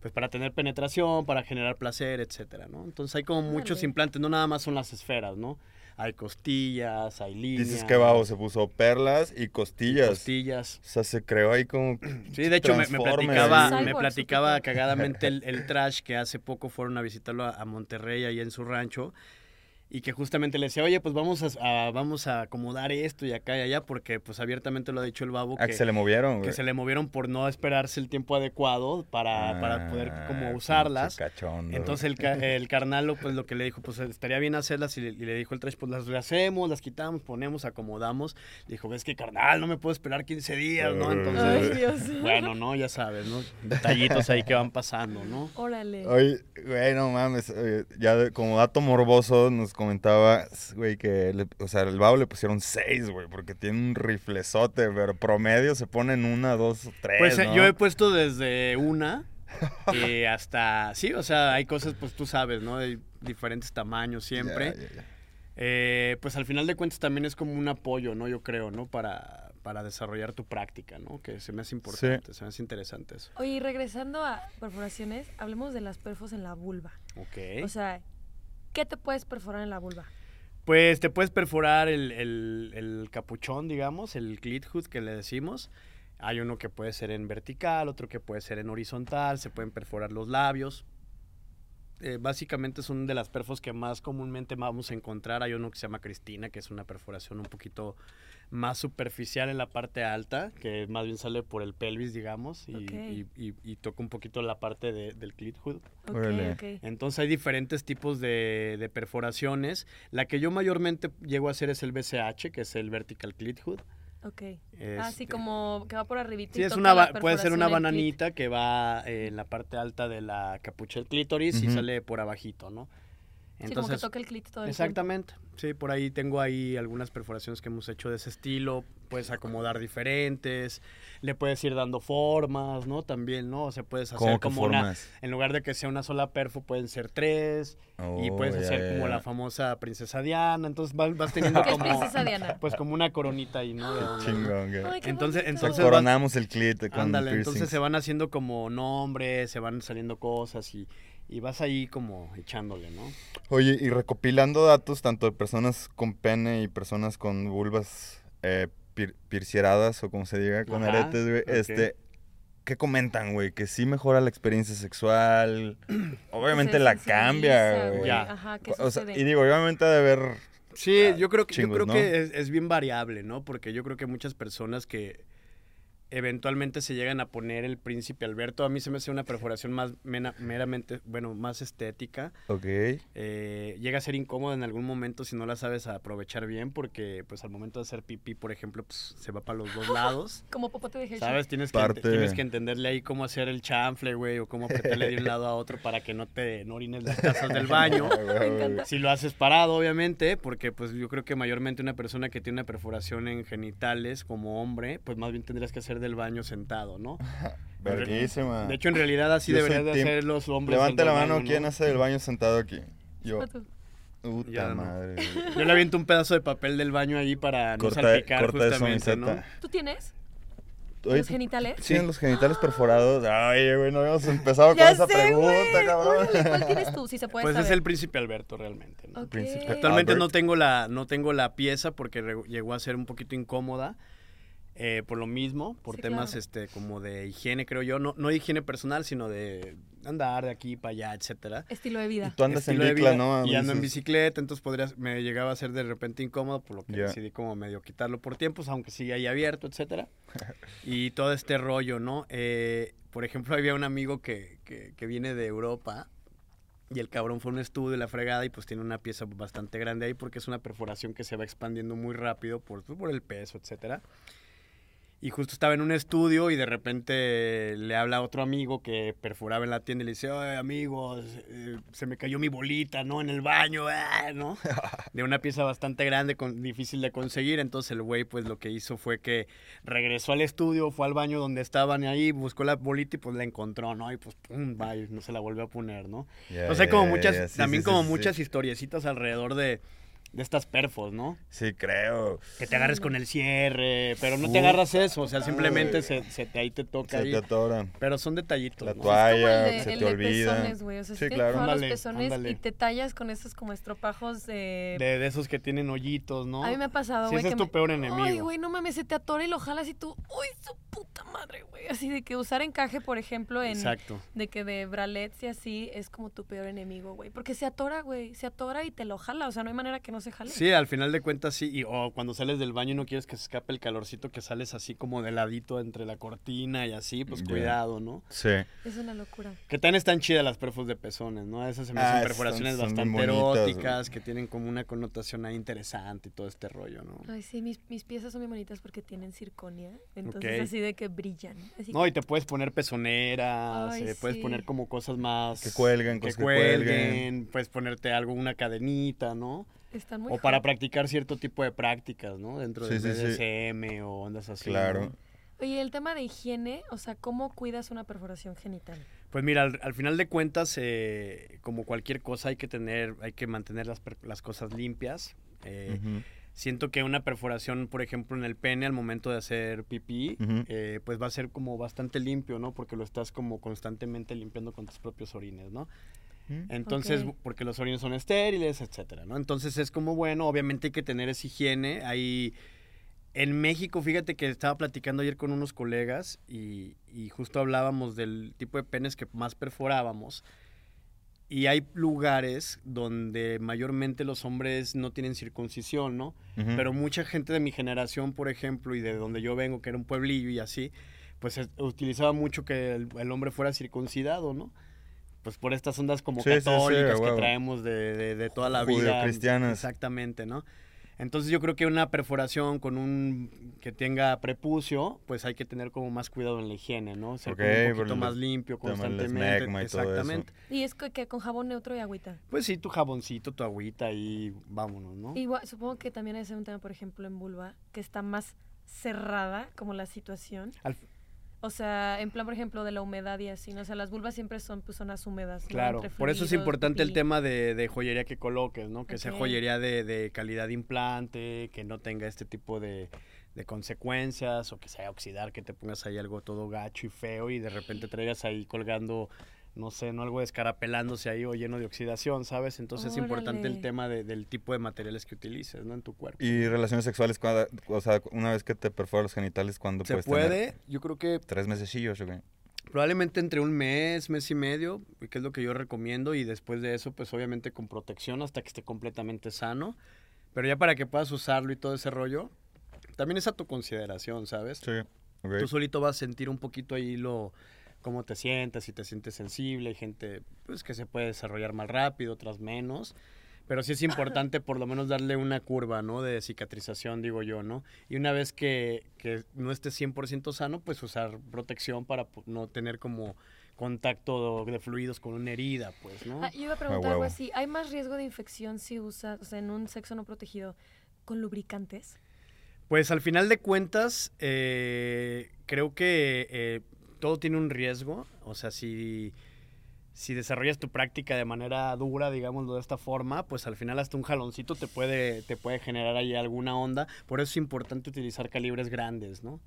Speaker 3: pues para tener penetración, para generar placer, etcétera, ¿no? Entonces hay como muchos implantes, no nada más son las esferas, ¿no? Hay costillas, hay líneas.
Speaker 1: Dices que babo se puso perlas y costillas.
Speaker 3: Costillas.
Speaker 1: O sea, se creó ahí como...
Speaker 3: Sí, de hecho me, me platicaba, me platicaba cagadamente el, el trash que hace poco fueron a visitarlo a, a Monterrey, ahí en su rancho, y que justamente le decía, oye, pues vamos a, a- vamos a acomodar esto y acá y allá, porque pues abiertamente lo ha dicho el babo
Speaker 1: Ah,
Speaker 3: que,
Speaker 1: que se le movieron, güey.
Speaker 3: que se le movieron por no esperarse el tiempo adecuado para, para poder
Speaker 1: Ah,
Speaker 3: como usarlas.
Speaker 1: cachondo,
Speaker 3: Entonces el, ca- el carnal lo- pues lo que le dijo, pues estaría bien hacerlas y le, y le dijo el trash, pues las rehacemos, las quitamos, ponemos, acomodamos. Le dijo, ves que carnal, no me puedo esperar 15 días, ¿no?
Speaker 2: Ay,
Speaker 3: Entonces,
Speaker 2: Dios.
Speaker 3: bueno, ¿no? Ya sabes, ¿no? Detallitos ahí que van pasando, ¿no?
Speaker 2: Órale.
Speaker 1: Oye, güey, no mames. oye, ya de- como dato morboso nos comentaba, güey, que, le- o sea, el babo le pusieron seis, güey, porque tiene un riflezote, pero promedio se ponen una, dos, tres,
Speaker 3: Pues eh,
Speaker 1: ¿no?
Speaker 3: yo he puesto desde una eh, hasta, sí, o sea, hay cosas, pues tú sabes, ¿no? De diferentes tamaños siempre. Eh, pues al final de cuentas también es como un apoyo, ¿no? Yo creo, ¿no? Para, para desarrollar tu práctica, ¿no? Que se me hace importante, se me hace interesante eso.
Speaker 2: Oye, y regresando a perforaciones, hablemos de las perfos en la vulva.
Speaker 3: Ok.
Speaker 2: O sea, ¿qué te puedes perforar en la vulva?
Speaker 3: Pues te puedes perforar el, capuchón, digamos, el clit hood que le decimos. Hay uno que puede ser en vertical, otro que puede ser en horizontal, se pueden perforar los labios. Eh, básicamente son de las perfos que más comúnmente vamos a encontrar. Hay uno que se llama Cristina, que es una perforación un poquito más superficial en la parte alta, que más bien sale por el pelvis, digamos, y, y- y- y toca un poquito la parte de- del clit hood. Entonces hay diferentes tipos de, de perforaciones. La que yo mayormente llego a hacer es el BCH, que es el Vertical Clit Hood.
Speaker 2: Ok.
Speaker 3: Este,
Speaker 2: Así como que va por arribita.
Speaker 3: Sí,
Speaker 2: y
Speaker 3: es
Speaker 2: toca
Speaker 3: una,
Speaker 2: la
Speaker 3: puede ser una bananita que va eh, en la parte alta de la capucha del clítoris y sale por abajito, ¿no?
Speaker 2: Sí, como que toca el clit todo el tiempo.
Speaker 3: Exactamente. Sí, por ahí tengo ahí algunas perforaciones que hemos hecho de ese estilo. Puedes acomodar diferentes, le puedes ir dando formas, ¿no? También, ¿no? O sea, puedes hacer
Speaker 1: ¿Cómo que
Speaker 3: como una,
Speaker 1: formas?
Speaker 3: en lugar de que sea una sola perfo, pueden ser tres. y
Speaker 1: Oh,
Speaker 3: puedes hacer como la famosa princesa Diana. Entonces vas, vas teniendo
Speaker 2: ¿Qué es
Speaker 3: como,
Speaker 2: princesa Diana?
Speaker 3: pues como una coronita ahí, ¿no?
Speaker 1: Chingón, güey.
Speaker 2: Ay, qué
Speaker 3: Entonces- entonces
Speaker 1: Coronamos el clit con
Speaker 3: Ándale, entonces se van haciendo como nombres, se van saliendo cosas y, y vas ahí como echándole, ¿no?
Speaker 1: Oye, y recopilando datos tanto de personas con pene y personas con vulvas eh, pir- piercieradas o como se diga, con
Speaker 3: Ajá,
Speaker 1: aretes, güey, este... ¿Qué comentan, güey? Que sí mejora la experiencia sexual. Obviamente
Speaker 2: Se
Speaker 1: la cambia, güey.
Speaker 3: Ya.
Speaker 2: Ajá, ¿qué
Speaker 1: O sea,
Speaker 2: sucede?
Speaker 1: y digo, obviamente ha de haber...
Speaker 3: Sí,
Speaker 1: Ah,
Speaker 3: yo creo que, yo creo
Speaker 1: ¿no?
Speaker 3: que es, es bien variable, ¿no? Porque yo creo que muchas personas que eventualmente se llegan a poner el príncipe Alberto, a mí se me hace una perforación más mena- meramente, bueno, más estética.
Speaker 1: Ok.
Speaker 3: Eh, llega a ser incómoda en algún momento si no la sabes aprovechar bien, porque pues al momento de hacer pipí, por ejemplo, pues se va para los dos lados.
Speaker 2: Como popote de.
Speaker 3: ¿Sabes? Tienes que,
Speaker 1: Parte-
Speaker 3: tienes que entenderle ahí cómo hacer el chanfle, güey, o cómo apretarle de un lado a otro para que no te no orines las tazas del baño.
Speaker 2: Me.
Speaker 3: Si lo haces parado, obviamente, porque pues yo creo que mayormente una persona que tiene una perforación en genitales como hombre, pues más bien tendrías que hacer del baño sentado, ¿no?
Speaker 1: Verguísima.
Speaker 3: De hecho, en realidad así
Speaker 1: Yo
Speaker 3: deberías de hacer los hombres.
Speaker 1: Levante
Speaker 3: del
Speaker 1: la
Speaker 3: baño,
Speaker 1: mano,
Speaker 3: ¿no?
Speaker 1: ¿quién hace el baño sentado aquí? Yo.
Speaker 2: Pato.
Speaker 1: Puta
Speaker 3: Ya no.
Speaker 1: madre.
Speaker 3: Yo le aviento un pedazo de papel del baño ahí para no
Speaker 1: Corta,
Speaker 3: salpicar
Speaker 1: corta eso,
Speaker 3: justamente, ¿no?
Speaker 2: ¿Tú tienes los genitales?
Speaker 1: ¿tú ¿Tienen los genitales perforados? Ay, güey, no habíamos empezado con
Speaker 2: Ya
Speaker 1: esa
Speaker 2: sé,
Speaker 1: pregunta,
Speaker 2: güey.
Speaker 1: cabrón.
Speaker 2: ¿Cuál tienes tú? Si se puede
Speaker 3: Pues es el príncipe Alberto realmente, ¿no?
Speaker 2: Ok.
Speaker 1: príncipe.
Speaker 3: Actualmente
Speaker 1: Albert.
Speaker 3: no tengo la no tengo la pieza porque llegó a ser un poquito incómoda. Eh, por lo mismo, por
Speaker 2: Sí,
Speaker 3: temas
Speaker 2: claro.
Speaker 3: este como de higiene, creo yo, no, no de higiene personal, sino de andar de aquí para allá, etcétera.
Speaker 2: Estilo de
Speaker 1: Y
Speaker 2: vida.
Speaker 1: tú andas en
Speaker 3: Estilo de
Speaker 1: bicla, ¿no?
Speaker 3: Y ando en bicicleta, entonces podrías, me llegaba a ser de repente incómodo, por lo que
Speaker 1: Ya.
Speaker 3: decidí como medio quitarlo por tiempos, aunque sigue ahí abierto, etcétera. y todo este rollo, ¿no? Eh, por ejemplo, había un amigo que, que, que viene de Europa y el cabrón fue a un estudio y la fregada y pues tiene una pieza bastante grande ahí porque es una perforación que se va expandiendo muy rápido por, pues, por el peso, etcétera. Y justo estaba en un estudio y de repente le habla a otro amigo que perforaba en la tienda y le dice, oye, amigo, eh, se me cayó mi bolita, ¿no? En el baño, ah", ¿no? De una pieza bastante grande, con, difícil de conseguir. Entonces el güey, pues lo que hizo fue que regresó al estudio, fue al baño donde estaban ahí, buscó la bolita y pues la encontró, ¿no? Y pues, pum, va, y no se la volvió a poner, ¿no? Entonces hay
Speaker 1: ya,
Speaker 3: como muchas,
Speaker 1: sí,
Speaker 3: también
Speaker 1: sí,
Speaker 3: como
Speaker 1: sí.
Speaker 3: muchas historiecitas alrededor de, de estas perfos, ¿no?
Speaker 1: Sí, creo.
Speaker 3: Que te agarres con el cierre, pero no te agarras eso, o sea, simplemente se, se te, ahí te toca
Speaker 1: Se
Speaker 3: ahí.
Speaker 1: te atoran.
Speaker 3: Pero son detallitos,
Speaker 1: La
Speaker 3: ¿no?
Speaker 1: toalla.
Speaker 2: Es como el de,
Speaker 1: se
Speaker 2: el
Speaker 1: te
Speaker 2: de
Speaker 1: olvida.
Speaker 2: pezones, güey. O sea,
Speaker 1: Sí,
Speaker 2: si tienes
Speaker 1: claro.
Speaker 2: todos los
Speaker 3: Ándale,
Speaker 2: pezones
Speaker 3: ándale.
Speaker 2: y te tallas con esos como estropajos de...
Speaker 3: De, de esos que tienen hoyitos, ¿no?
Speaker 2: A mí me ha pasado,
Speaker 3: Sí,
Speaker 2: güey.
Speaker 3: ese es
Speaker 2: que
Speaker 3: tu
Speaker 2: me-
Speaker 3: peor enemigo.
Speaker 2: Ay, güey, no mames, se te atora y lo jalas y tú, uy, su puta madre, güey. Así de que usar encaje, por ejemplo, en...
Speaker 3: Exacto.
Speaker 2: De que de bralets y así es como tu peor enemigo, güey. Porque se atora, güey. Se atora y te lo jala. O sea, no hay manera que no se jale.
Speaker 3: Sí, al final de cuentas sí, y, o cuando sales del baño y no quieres que se escape el calorcito, que sales así como de ladito entre la cortina y así, pues cuidado, ¿no?
Speaker 1: Sí.
Speaker 2: Es una locura.
Speaker 3: Que también están chidas las perfos de pezones, ¿no? Esas se me
Speaker 1: Ah,
Speaker 3: hacen
Speaker 1: son-
Speaker 3: perforaciones
Speaker 1: son
Speaker 3: bastante
Speaker 1: bonitas,
Speaker 3: eróticas, que tienen como una connotación ahí interesante y todo este rollo, ¿no?
Speaker 2: Ay, sí, mis, mis piezas son bien bonitas porque tienen circonia. Entonces, así de que brillan. Así
Speaker 3: No, y te puedes poner pezoneras,
Speaker 2: Ay,
Speaker 3: eh, puedes poner como cosas más...
Speaker 1: Que cuelguen,
Speaker 3: que
Speaker 1: cosas que
Speaker 3: cuelguen,
Speaker 1: cuelguen.
Speaker 3: puedes ponerte algo, una cadenita, ¿no?
Speaker 2: Están muy
Speaker 3: O para practicar cierto tipo de prácticas, ¿no? Dentro
Speaker 1: Sí,
Speaker 3: del
Speaker 1: sí, sí.
Speaker 3: BDSM o ondas así.
Speaker 1: Claro.
Speaker 3: ¿no?
Speaker 2: Oye, el tema de higiene, o sea, ¿cómo cuidas una perforación genital?
Speaker 3: Pues mira, al, al final de cuentas, eh, como cualquier cosa, hay que tener, hay que mantener las, las cosas limpias. Eh,
Speaker 1: Ujú.
Speaker 3: Siento que una perforación, por ejemplo, en el pene al momento de hacer pipí,
Speaker 1: Ujú.
Speaker 3: eh, pues va a ser como bastante limpio, ¿no? Porque lo estás como constantemente limpiando con tus propios orines, ¿no? Entonces,
Speaker 2: Ok.
Speaker 3: porque los orines son estériles, etcétera, ¿no? Entonces es como bueno, obviamente hay que tener esa higiene. Hay en México, fíjate que estaba platicando ayer con unos colegas y, y justo hablábamos del tipo de penes que más perforábamos. Y hay lugares donde mayormente los hombres no tienen circuncisión, ¿no?
Speaker 1: Ujú.
Speaker 3: Pero mucha gente de mi generación, por ejemplo, y de donde yo vengo, que era un pueblillo y así, pues es- utilizaba mucho que el, el hombre fuera circuncidado, ¿no? Pues por estas ondas como
Speaker 1: Sí, sí, sí,
Speaker 3: católicas que traemos de, de- de toda la vida.
Speaker 1: Judeocristianas.
Speaker 3: Exactamente, ¿no? Entonces yo creo que una perforación con un que tenga prepucio, pues hay que tener como más cuidado en la higiene, ¿no? Ser como
Speaker 1: Ok,
Speaker 3: un poquito
Speaker 1: el
Speaker 3: más limpio constantemente.
Speaker 1: y todo eso.
Speaker 3: Exactamente.
Speaker 2: Y es que, que con jabón neutro y agüita.
Speaker 3: Pues sí, tu jaboncito, tu agüita y vámonos, ¿no?
Speaker 2: Igual, supongo que también hay un tema, por ejemplo, en vulva, que está más cerrada como la situación.
Speaker 3: Al-
Speaker 2: O sea, en plan, por ejemplo, de la humedad y así, ¿no? O sea, las vulvas siempre son pues, zonas húmedas. ¿no?
Speaker 3: Claro, por eso es importante el tema de, de joyería que coloques, ¿no? Que sea joyería de, de calidad de implante, que no tenga este tipo de, de consecuencias o que se vaya a oxidar, que te pongas ahí algo todo gacho y feo y de repente traigas ahí colgando, no sé, no algo descarapelándose ahí o lleno de oxidación, ¿sabes? Entonces es importante el tema de- del tipo de materiales que utilices, ¿no? En tu cuerpo.
Speaker 1: Y relaciones sexuales, cuando- o sea, una vez que te perforas los genitales, ¿cuándo
Speaker 3: Se
Speaker 1: puedes
Speaker 3: puede,
Speaker 1: tener?
Speaker 3: yo creo que
Speaker 1: Tres mesecillos, güey.
Speaker 3: Probablemente entre un mes, mes y medio, que es lo que yo recomiendo, y después de eso, pues obviamente con protección hasta que esté completamente sano. Pero ya para que puedas usarlo y todo ese rollo, también es a tu consideración, ¿sabes?
Speaker 1: Sí. ok.
Speaker 3: Tú solito vas a sentir un poquito ahí lo cómo te sientes, si te sientes sensible, hay gente pues que se puede desarrollar más rápido, otras menos. Pero sí es importante por lo menos darle una curva, ¿no? De cicatrización, digo yo, ¿no? Y una vez que, que no esté 100% sano, pues usar protección para no tener como contacto de fluidos con una herida, pues, ¿no?
Speaker 2: Ah, yo iba a preguntar algo así. ¿Hay más riesgo de infección si usas, o sea, en un sexo no protegido, con lubricantes?
Speaker 3: Pues al final de cuentas, eh, creo que eh, todo tiene un riesgo. O sea, si, si desarrollas tu práctica de manera dura, digámoslo de esta forma, pues al final hasta un jaloncito te puede, te puede generar ahí alguna onda. Por eso es importante utilizar calibres grandes, ¿no?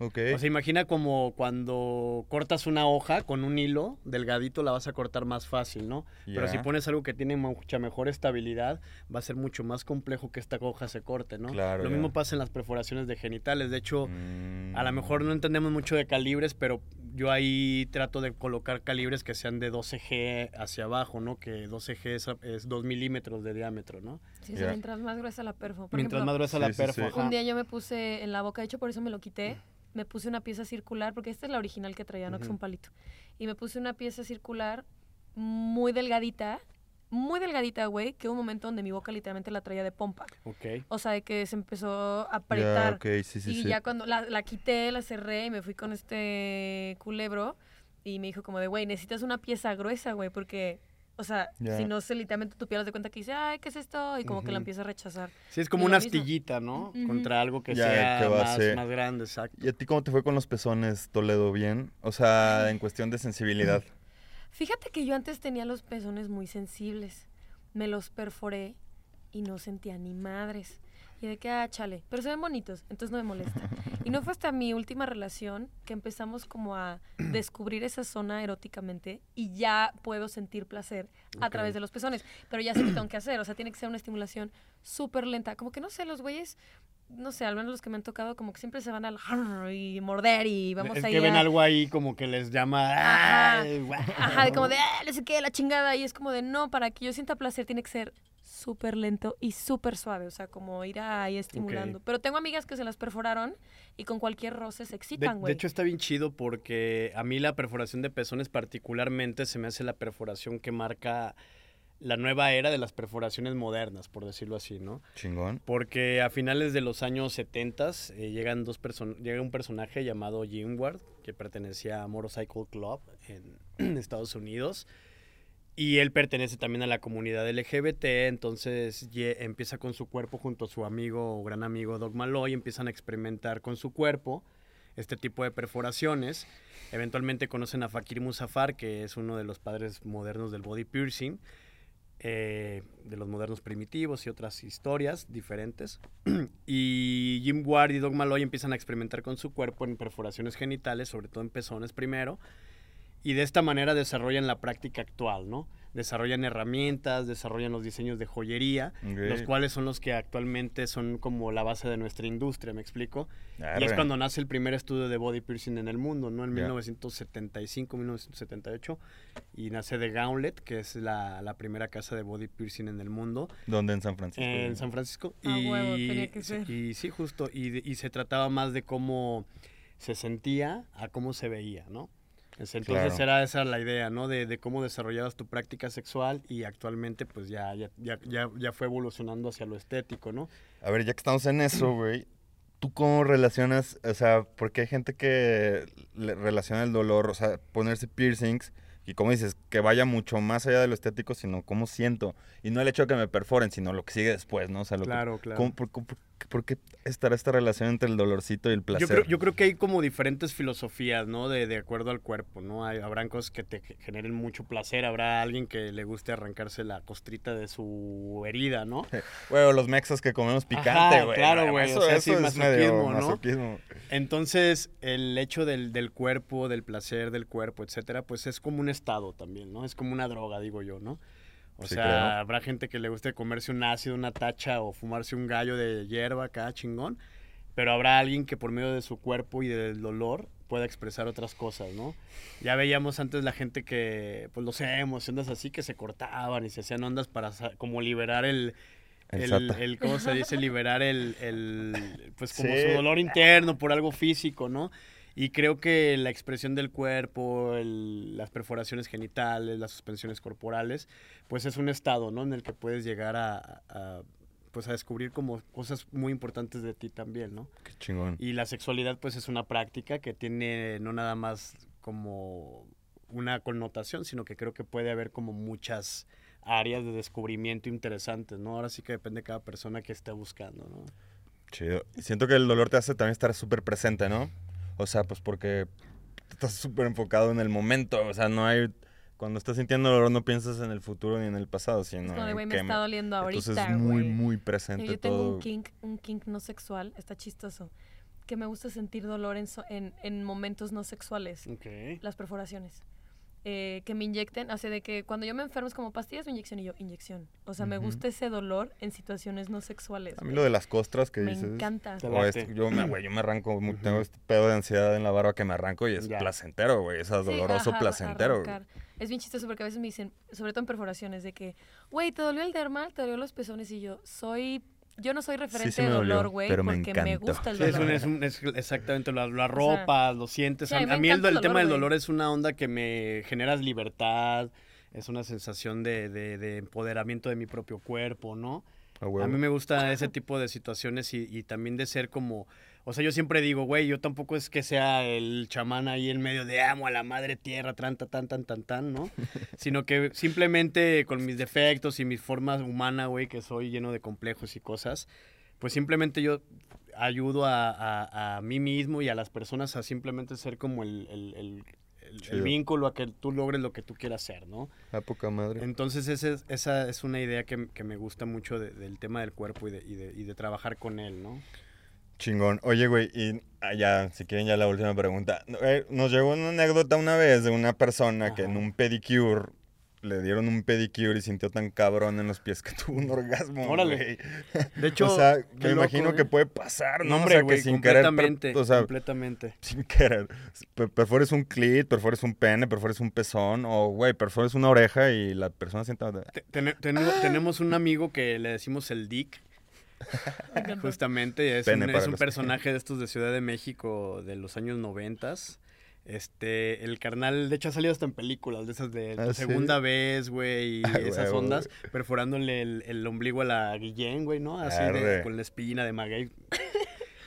Speaker 1: Ok.
Speaker 3: O sea, imagina como cuando cortas una hoja con un hilo delgadito, la vas a cortar más fácil, ¿no? Pero si pones algo que tiene mucha mejor estabilidad, va a ser mucho más complejo que esta hoja se corte, ¿no?
Speaker 1: Claro,
Speaker 3: Lo mismo pasa en las perforaciones de genitales. De hecho,
Speaker 1: Mm.
Speaker 3: a lo mejor no entendemos mucho de calibres, pero yo ahí trato de colocar calibres que sean de 12G hacia abajo, ¿no? Que 12G es, es 2 milímetros de diámetro, ¿no?
Speaker 2: Sí, sí,
Speaker 1: Ya.
Speaker 2: mientras más gruesa la perfo. Por
Speaker 3: Mientras
Speaker 2: ejemplo,
Speaker 3: más gruesa
Speaker 1: Sí,
Speaker 3: la
Speaker 1: sí, sí.
Speaker 3: perfo.
Speaker 2: Un día yo me puse en la boca, de hecho por eso me lo quité, me puse una pieza circular, porque esta es la original que traía, no que es
Speaker 3: Ujú.
Speaker 2: un palito. Y me puse una pieza circular muy delgadita, muy delgadita, güey, que hubo un momento donde mi boca literalmente la traía de pompa.
Speaker 3: Ok.
Speaker 2: O sea, de que se empezó a apretar.
Speaker 1: ok, sí, sí,
Speaker 2: y
Speaker 1: sí.
Speaker 2: ya cuando la, la quité, la cerré y me fui con este culebro y me dijo como de, güey, necesitas una pieza gruesa, güey, porque... O sea, si no se literalmente tu piel de cuenta que dice, ay, ¿qué es esto? Y como que la empieza a rechazar.
Speaker 3: Sí, es como
Speaker 2: Y
Speaker 3: una
Speaker 2: mismo.
Speaker 3: astillita, ¿no? Contra algo que sea
Speaker 1: que va a
Speaker 3: más, más grande, exacto.
Speaker 1: ¿Y a ti cómo te fue con los pezones, Toledo? ¿Bien? O sea, en cuestión de sensibilidad.
Speaker 2: Fíjate que yo antes tenía los pezones muy sensibles. Me los perforé y no sentía ni madres. Y de que, ah, chale, pero se ven bonitos, entonces no me molesta. Y no fue hasta mi última relación que empezamos como a descubrir esa zona eróticamente y ya puedo sentir placer a través de los pezones. Pero ya sé qué tengo que hacer, o sea, tiene que ser una estimulación súper lenta. Como que no sé, los güeyes, no sé, al menos los que me han tocado, como que siempre se van al y morder y vamos
Speaker 3: es
Speaker 2: ahí
Speaker 3: que ven
Speaker 2: a-
Speaker 3: algo ahí como que les llama...
Speaker 2: Ajá.
Speaker 3: "Ay, guau",
Speaker 2: Ajá, de como de, ah, no sé qué, la chingada. Y es como de, no, para que yo sienta placer tiene que ser súper lento y súper suave. O sea, como ir ahí estimulando. Pero tengo amigas que se las perforaron y con cualquier roce se
Speaker 3: De,
Speaker 2: excitan,
Speaker 3: de
Speaker 2: güey.
Speaker 3: hecho está bien chido porque a mí la perforación de pezones particularmente se me hace la perforación que marca la nueva era de las perforaciones modernas, por decirlo así, ¿no?
Speaker 1: Chingón.
Speaker 3: Porque a finales de los años 70 eh, llegan dos person- llega un personaje llamado Jim Ward, que pertenecía a Motorcycle Club en Estados Unidos. Y él pertenece también a la comunidad LGBT, entonces empieza con su cuerpo junto a su amigo o gran amigo Doc Malloy, empiezan a experimentar con su cuerpo este tipo de perforaciones. Eventualmente conocen a Fakir Musafar, que es uno de los padres modernos del body piercing, eh, de los modernos primitivos y otras historias diferentes. y Jim Ward y Doc Malloy empiezan a experimentar con su cuerpo en perforaciones genitales, sobre todo en pezones primero. Y de esta manera desarrollan la práctica actual, ¿no? Desarrollan herramientas, desarrollan los diseños de joyería, los cuales son los que actualmente son como la base de nuestra industria, ¿me explico? Y es cuando nace el primer estudio de body piercing en el mundo, ¿no? En
Speaker 1: Ya.
Speaker 3: 1975, 1978. Y nace The Gauntlet, que es la, la primera casa de body piercing en el mundo,
Speaker 1: ¿Dónde? En San Francisco.
Speaker 3: en San Francisco.
Speaker 2: A huevo, tenía que ser.
Speaker 3: y sí, justo. Y, de- y se trataba más de cómo se sentía a cómo se veía, ¿no? Es- Entonces
Speaker 1: Claro.
Speaker 3: era esa la idea, ¿no? De, de cómo desarrollabas tu práctica sexual y actualmente pues ya, ya, ya, ya, ya fue evolucionando hacia lo estético, ¿no?
Speaker 1: A ver, ya que estamos en eso, güey, ¿tú cómo relacionas, o sea, porque hay gente que le relaciona el dolor, o sea, ponerse piercings, y como dices, que vaya mucho más allá de lo estético, sino cómo siento, y no el hecho de que me perforen, sino lo que sigue después, ¿no? O sea, lo que-
Speaker 3: Claro, claro.
Speaker 1: ¿cómo- por, por- por qué estará esta relación entre el dolorcito y el placer?
Speaker 3: Yo creo, yo creo que hay como diferentes filosofías, ¿no? De, de acuerdo al cuerpo, ¿no? Hay, habrán cosas que te ge- generen mucho placer, habrá alguien que le guste arrancarse la costrita de su herida, ¿no?
Speaker 1: Güey, o los mexas que comemos picante, güey.
Speaker 3: claro, güey,
Speaker 1: Eso,
Speaker 3: o sea,
Speaker 1: eso
Speaker 3: sí,
Speaker 1: es
Speaker 3: masoquismo, ¿no?
Speaker 1: masoquismo.
Speaker 3: Entonces, el hecho del, del cuerpo, del placer del cuerpo, etcétera, pues es como un estado también, ¿no? Es como una droga, digo yo, ¿no? O
Speaker 1: Sí,
Speaker 3: sea,
Speaker 1: creo.
Speaker 3: habrá gente que le guste comerse un ácido, una tacha o fumarse un gallo de hierba acá, chingón. Pero habrá alguien que por medio de su cuerpo y del dolor pueda expresar otras cosas, ¿no? Ya veíamos antes la gente que, pues los emos, ondas así, que se cortaban y se hacían ondas para como liberar el,
Speaker 1: El
Speaker 3: el,
Speaker 1: sata.
Speaker 3: el- ¿cómo se dice? Liberar el, el pues como
Speaker 1: Sí.
Speaker 3: su dolor interno por algo físico, ¿no? Y creo que la expresión del cuerpo, el- las perforaciones genitales, las suspensiones corporales, pues es un estado, ¿no? En el que puedes llegar a, a, pues a descubrir como cosas muy importantes de ti también, ¿no?
Speaker 1: Qué chingón.
Speaker 3: Y la sexualidad pues es una práctica que tiene no nada más como una connotación, sino que creo que puede haber como muchas áreas de descubrimiento interesantes, ¿no? Ahora sí que depende de cada persona que esté buscando, ¿no?
Speaker 1: Chido. Siento que el dolor te hace también estar súper presente, ¿no? O sea, pues porque estás súper enfocado en el momento. O sea, no hay. Cuando estás sintiendo dolor, no piensas en el futuro ni en el pasado,
Speaker 2: Es
Speaker 1: sino.
Speaker 2: como de,
Speaker 1: en
Speaker 2: güey, me
Speaker 1: que
Speaker 2: está doliendo ahorita,
Speaker 1: Entonces es muy, muy presente
Speaker 2: Yo tengo
Speaker 1: todo.
Speaker 2: un kink, un kink no sexual, está chistoso. que me gusta sentir dolor en, so- en, en momentos no sexuales. Las perforaciones. Eh, que me inyecten, hace de que cuando yo me enfermo es como pastillas o inyección y yo, inyección. O sea, me gusta ese dolor en situaciones no sexuales.
Speaker 1: A mí lo de las costras que
Speaker 2: Me
Speaker 1: dices.
Speaker 2: encanta.
Speaker 3: Te
Speaker 1: O es- yo, me, güey, yo me arranco, tengo este pedo de ansiedad en la barba que me arranco y es
Speaker 3: Ya.
Speaker 1: placentero, güey. Es
Speaker 2: Sí,
Speaker 1: doloroso
Speaker 2: ajá,
Speaker 1: placentero.
Speaker 2: Es bien chistoso porque a veces me dicen, sobre todo en perforaciones, de que, güey, ¿te dolió el dermal? ¿Te dolió los pezones? Y yo, soy, yo no soy referente
Speaker 1: sí me
Speaker 2: dolor, güey,
Speaker 1: me
Speaker 2: porque me
Speaker 1: encantó.
Speaker 2: gusta el
Speaker 3: Sí, es,
Speaker 2: dolor.
Speaker 3: un- es un- es exactamente, lo, lo arropas, lo sientes.
Speaker 2: Sí,
Speaker 3: a,
Speaker 2: a mí me
Speaker 3: a mí el,
Speaker 2: encanta el
Speaker 3: el tema del dolor es una onda que me genera libertad, es una sensación de, de- de empoderamiento de mi propio cuerpo, ¿no?
Speaker 1: A
Speaker 3: mí me gusta ese tipo de situaciones y, y también de ser como, o sea, yo siempre digo, güey, yo tampoco es que sea el chamán ahí en medio de amo a la madre tierra, tan, tan, tan, tan, tan, ¿no? Sino que simplemente con mis defectos y mis formas humanas, güey, que soy lleno de complejos y cosas, pues simplemente yo ayudo a, a- a mí mismo y a las personas a simplemente ser como el, el- el- el- el vínculo a que tú logres lo que tú quieras hacer, ¿no?
Speaker 1: A poca madre.
Speaker 3: Entonces ese es- esa es una idea que, que me gusta mucho de- del tema del cuerpo y de, y de- y de trabajar con él, ¿no?
Speaker 1: Chingón. Oye, güey, y ah, ya, si quieren, ya la última pregunta. Eh, nos llegó una anécdota una vez de una persona que en un pedicure le dieron un pedicure y sintió tan cabrón en los pies que tuvo un orgasmo.
Speaker 3: Órale.
Speaker 1: güey.
Speaker 3: De hecho,
Speaker 1: o sea, me imagino que puede pasar, ¿no?
Speaker 3: No,
Speaker 1: o
Speaker 3: hombre,
Speaker 1: sea, que sin querer,
Speaker 3: completamente,
Speaker 1: o sea,
Speaker 3: completamente.
Speaker 1: sin querer, per- perfores un clit, perfores un pene, perfores un pezón, o, güey, perfores una oreja y la persona sienta...
Speaker 3: Te- tene- tenemos, tenemos un amigo que le decimos el Dick. Justamente, es
Speaker 1: Pene
Speaker 3: un,
Speaker 1: para
Speaker 3: es un
Speaker 1: los-
Speaker 3: personaje de estos de Ciudad de México de los años noventas. Este, el carnal, de hecho ha salido hasta en películas de esas de
Speaker 1: ¿Ah,
Speaker 3: tu
Speaker 1: sí?
Speaker 3: segunda vez, güey, y
Speaker 1: Ah,
Speaker 3: esas ondas, perforándole el, el ombligo a la Guillén, güey, ¿no? Así de- con la espina de maguey.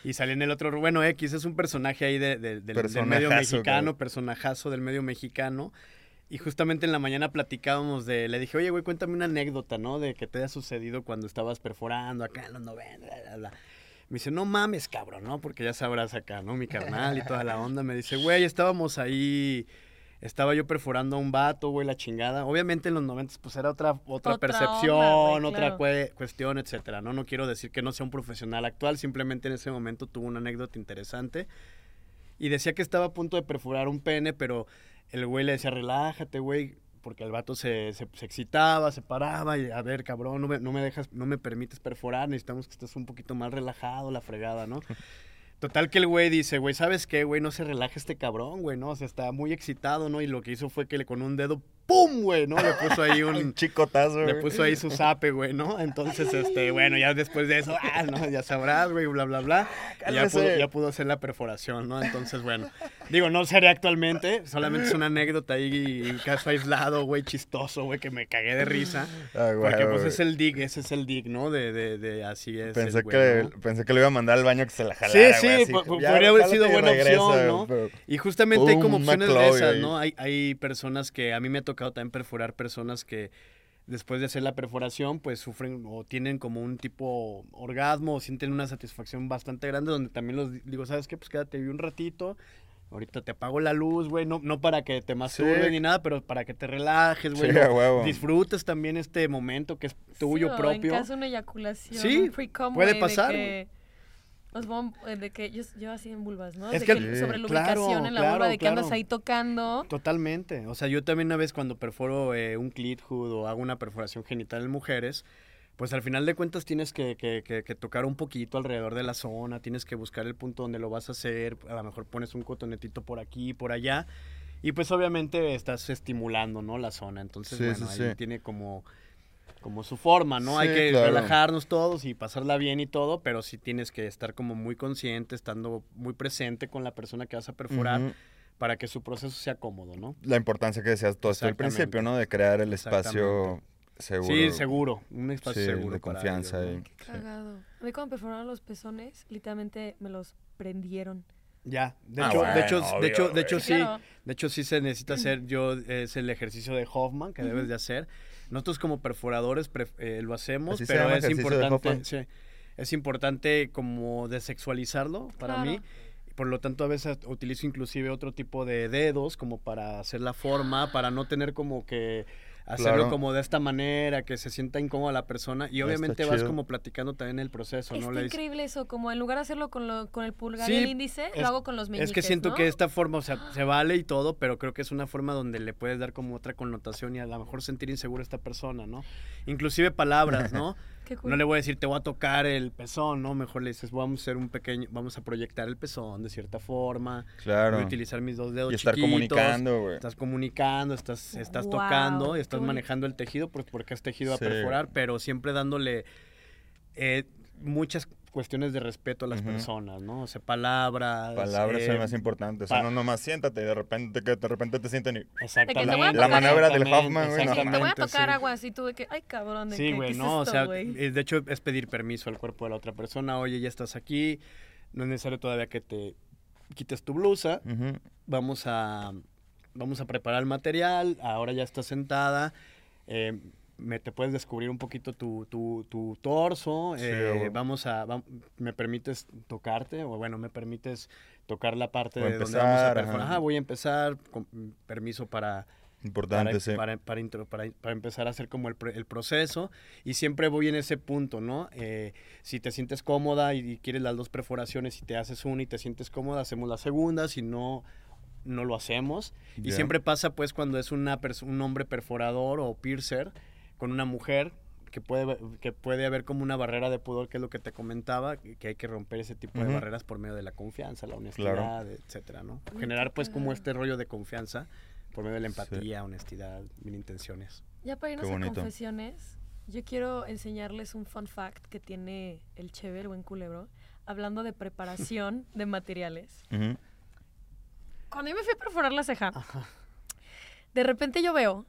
Speaker 3: Y sale en el otro, bueno, X es un personaje ahí de- de- del- del medio mexicano, personajazo del medio mexicano. Y justamente en la mañana platicábamos de, le dije, oye, güey, cuéntame una anécdota, ¿no? De que te haya sucedido cuando estabas perforando acá en los 90, bla, bla, bla. Me dice, no mames, cabrón, ¿no? Porque ya sabrás acá, ¿no? Mi carnal y toda la onda. Me dice, güey, estábamos ahí, estaba yo perforando a un vato, güey, la chingada. Obviamente en los 90 pues era otra, otra,
Speaker 2: Otra
Speaker 3: percepción,
Speaker 2: onda, güey,
Speaker 3: otra
Speaker 2: claro.
Speaker 3: cuestión, etcétera, ¿no? No quiero decir que no sea un profesional actual, simplemente en ese momento tuvo una anécdota interesante. Y decía que estaba a punto de perforar un pene, pero el güey le decía, relájate, güey, porque el vato se, se, se excitaba, se paraba y, a ver, cabrón, no me, no me dejas, no me permites perforar, necesitamos que estés un poquito más relajado, la fregada, ¿no? Total que el güey dice, güey, ¿sabes qué, güey? No se relaje este cabrón, güey, ¿no? O sea, está muy excitado, ¿no? Y lo que hizo fue que le con un dedo, ¡pum, güey! ¿No? Le puso ahí
Speaker 1: Un
Speaker 3: un...
Speaker 1: chicotazo,
Speaker 3: Le puso ahí su zape, güey, ¿no? Entonces, este, bueno, ya después de eso, ah, no, ya sabrás, güey, bla, bla, bla. Y ya pudo, ya pudo hacer la perforación, ¿no? Entonces, bueno, digo, no sería actualmente, solamente es una anécdota ahí, un caso aislado, güey, chistoso, güey, que me cagué de risa.
Speaker 1: Ah, güey,
Speaker 3: Porque, pues,
Speaker 1: güey.
Speaker 3: es el dig, ese es el dig, ¿no? De, de, de así es.
Speaker 1: Pensé
Speaker 3: el güey,
Speaker 1: que,
Speaker 3: ¿no?
Speaker 1: pensé que le iba a mandar al baño que se la
Speaker 3: Sí,
Speaker 1: jalara,
Speaker 3: sí,
Speaker 1: güey, así, ya,
Speaker 3: podría haber sido buena opción, ¿no?
Speaker 1: pero-
Speaker 3: Y justamente hay como opciones de esas. ¿no? Hay, hay personas que a mí me ha tocado también perforar personas que después de hacer la perforación, pues sufren o tienen como un tipo orgasmo o sienten una satisfacción bastante grande donde también los di- digo, ¿sabes qué? Pues quédate un ratito. Ahorita te apago la luz, güey, no, no para que te masturbes
Speaker 1: Sí.
Speaker 3: ni nada, pero para que te relajes, güey.
Speaker 1: Sí,
Speaker 3: ¿no? Disfrutes también este momento que es tuyo
Speaker 2: Sí, o
Speaker 3: propio.
Speaker 2: En caso de una eyaculación.
Speaker 3: Sí,
Speaker 2: un free cum,
Speaker 3: puede pasar,
Speaker 2: De que, os vom- eh, de que yo, yo así en vulvas, ¿no?
Speaker 3: Es
Speaker 2: de
Speaker 3: que-
Speaker 2: que, sobre
Speaker 3: Claro,
Speaker 2: lubricación en la
Speaker 3: claro,
Speaker 2: vulva, de que andas
Speaker 3: claro.
Speaker 2: ahí tocando.
Speaker 3: Totalmente. O sea, yo también una vez cuando perforo eh, un clit hood o hago una perforación genital en mujeres, pues al final de cuentas tienes que, que- que- que tocar un poquito alrededor de la zona, tienes que buscar el punto donde lo vas a hacer, a lo mejor pones un cotonetito por aquí, por allá, y pues obviamente estás estimulando, ¿no? La zona. Entonces,
Speaker 1: Sí,
Speaker 3: bueno,
Speaker 1: sí,
Speaker 3: ahí
Speaker 1: sí.
Speaker 3: tiene como, como su forma, ¿no? Hay
Speaker 1: Sí,
Speaker 3: que
Speaker 1: claro.
Speaker 3: relajarnos todos y pasarla bien y todo, pero sí tienes que estar como muy consciente, estando muy presente con la persona que vas a perforar
Speaker 1: Ujú.
Speaker 3: para que su proceso sea cómodo, ¿no?
Speaker 1: La importancia que decías todo esto al principio, ¿no? De crear el espacio seguro.
Speaker 3: Sí, seguro. Un espacio
Speaker 1: Sí,
Speaker 3: seguro.
Speaker 1: de confianza.
Speaker 3: ellos, ¿no?
Speaker 2: Qué cagado. A mí cuando perforaron los pezones, literalmente me los prendieron.
Speaker 3: Ya. De
Speaker 1: Ah,
Speaker 3: hecho, de hecho,
Speaker 1: bueno,
Speaker 3: de hecho,
Speaker 1: obvio,
Speaker 3: de hecho
Speaker 1: güey.
Speaker 3: sí.
Speaker 2: Claro.
Speaker 3: De hecho sí se necesita hacer. Yo es el ejercicio de Hoffman que debes de hacer. Nosotros como perforadores pref- eh, lo hacemos, pero es importante. Sí, es importante como desexualizarlo para
Speaker 2: Claro.
Speaker 3: mí. Por lo tanto, a veces utilizo inclusive otro tipo de dedos como para hacer la forma, para no tener como que hacerlo
Speaker 1: Claro.
Speaker 3: como de esta manera, que se sienta incómoda la persona y obviamente vas como platicando también el proceso, ¿no?
Speaker 2: Está
Speaker 3: Le dices-
Speaker 2: increíble eso, como en lugar de hacerlo con, lo- con el pulgar
Speaker 3: Sí,
Speaker 2: y el índice,
Speaker 3: es-
Speaker 2: lo hago con los meñiques,
Speaker 3: Es que siento
Speaker 2: ¿no?
Speaker 3: que esta forma, o sea, se vale y todo, pero creo que es una forma donde le puedes dar como otra connotación y a lo mejor sentir inseguro a esta persona, ¿no? Inclusive palabras, ¿no?
Speaker 2: Qué cool.
Speaker 3: No le voy a decir te voy a tocar el pezón, ¿no? Mejor le dices vamos a hacer un pequeño, vamos a proyectar el pezón de cierta forma.
Speaker 1: Claro.
Speaker 3: Voy a utilizar mis dos dedos
Speaker 1: Y estar
Speaker 3: chiquitos,
Speaker 1: comunicando, güey.
Speaker 3: Estás comunicando, estás, estás tocando estás manejando el tejido pues, porque es tejido
Speaker 1: Sí.
Speaker 3: a perforar, pero siempre dándole eh, muchas cuestiones de respeto a las personas, ¿no? O sea, palabras.
Speaker 1: Palabras son
Speaker 3: eh,
Speaker 1: más importantes. O sea, no nomás siéntate y de repente que de repente te sienten y...
Speaker 3: Exactamente.
Speaker 1: La maniobra del Hoffman, güey, no.
Speaker 2: Sí, te voy a tocar
Speaker 3: sí.
Speaker 2: agua así tú de que, ay cabrón, ¿de
Speaker 3: Sí,
Speaker 2: qué,
Speaker 3: güey,
Speaker 2: es
Speaker 3: no,
Speaker 2: esto,
Speaker 3: o sea,
Speaker 2: güey?
Speaker 3: eh, de hecho es pedir permiso al cuerpo de la otra persona, oye, ya estás aquí, no es necesario todavía que te quites tu blusa, vamos a, vamos a preparar el material, ahora ya estás sentada, eh, me, te puedes descubrir un poquito tu, tu, tu torso,
Speaker 1: Sí,
Speaker 3: eh, vamos a, vam- me permites tocarte, o bueno, me permites tocar la parte de donde vamos a
Speaker 1: empezar,
Speaker 3: perforar,
Speaker 1: ajá.
Speaker 3: Voy a empezar, con permiso para
Speaker 1: Importante,
Speaker 3: para,
Speaker 1: sí.
Speaker 3: para, para intro- para- para empezar a hacer como el, el proceso y siempre voy en ese punto, ¿no? Eh, si te sientes cómoda y, y quieres las dos perforaciones y te haces una y te sientes cómoda, hacemos la segunda, si no, no lo hacemos. Y
Speaker 1: Ya.
Speaker 3: siempre pasa pues cuando es una un hombre perforador o piercer con una mujer que puede, que puede haber como una barrera de pudor, que es lo que te comentaba, que hay que romper ese tipo de barreras por medio de la confianza, la honestidad, etcétera, ¿no? Generar pues como este rollo de confianza por medio de la
Speaker 1: Sí.
Speaker 3: empatía, honestidad, mil intenciones.
Speaker 2: Ya para irnos
Speaker 1: Qué
Speaker 2: a
Speaker 1: bonito.
Speaker 2: confesiones, yo quiero enseñarles un fun fact que tiene el Cheve, el buen culebro, hablando de preparación de materiales. Cuando yo me fui a perforar la ceja, de repente yo veo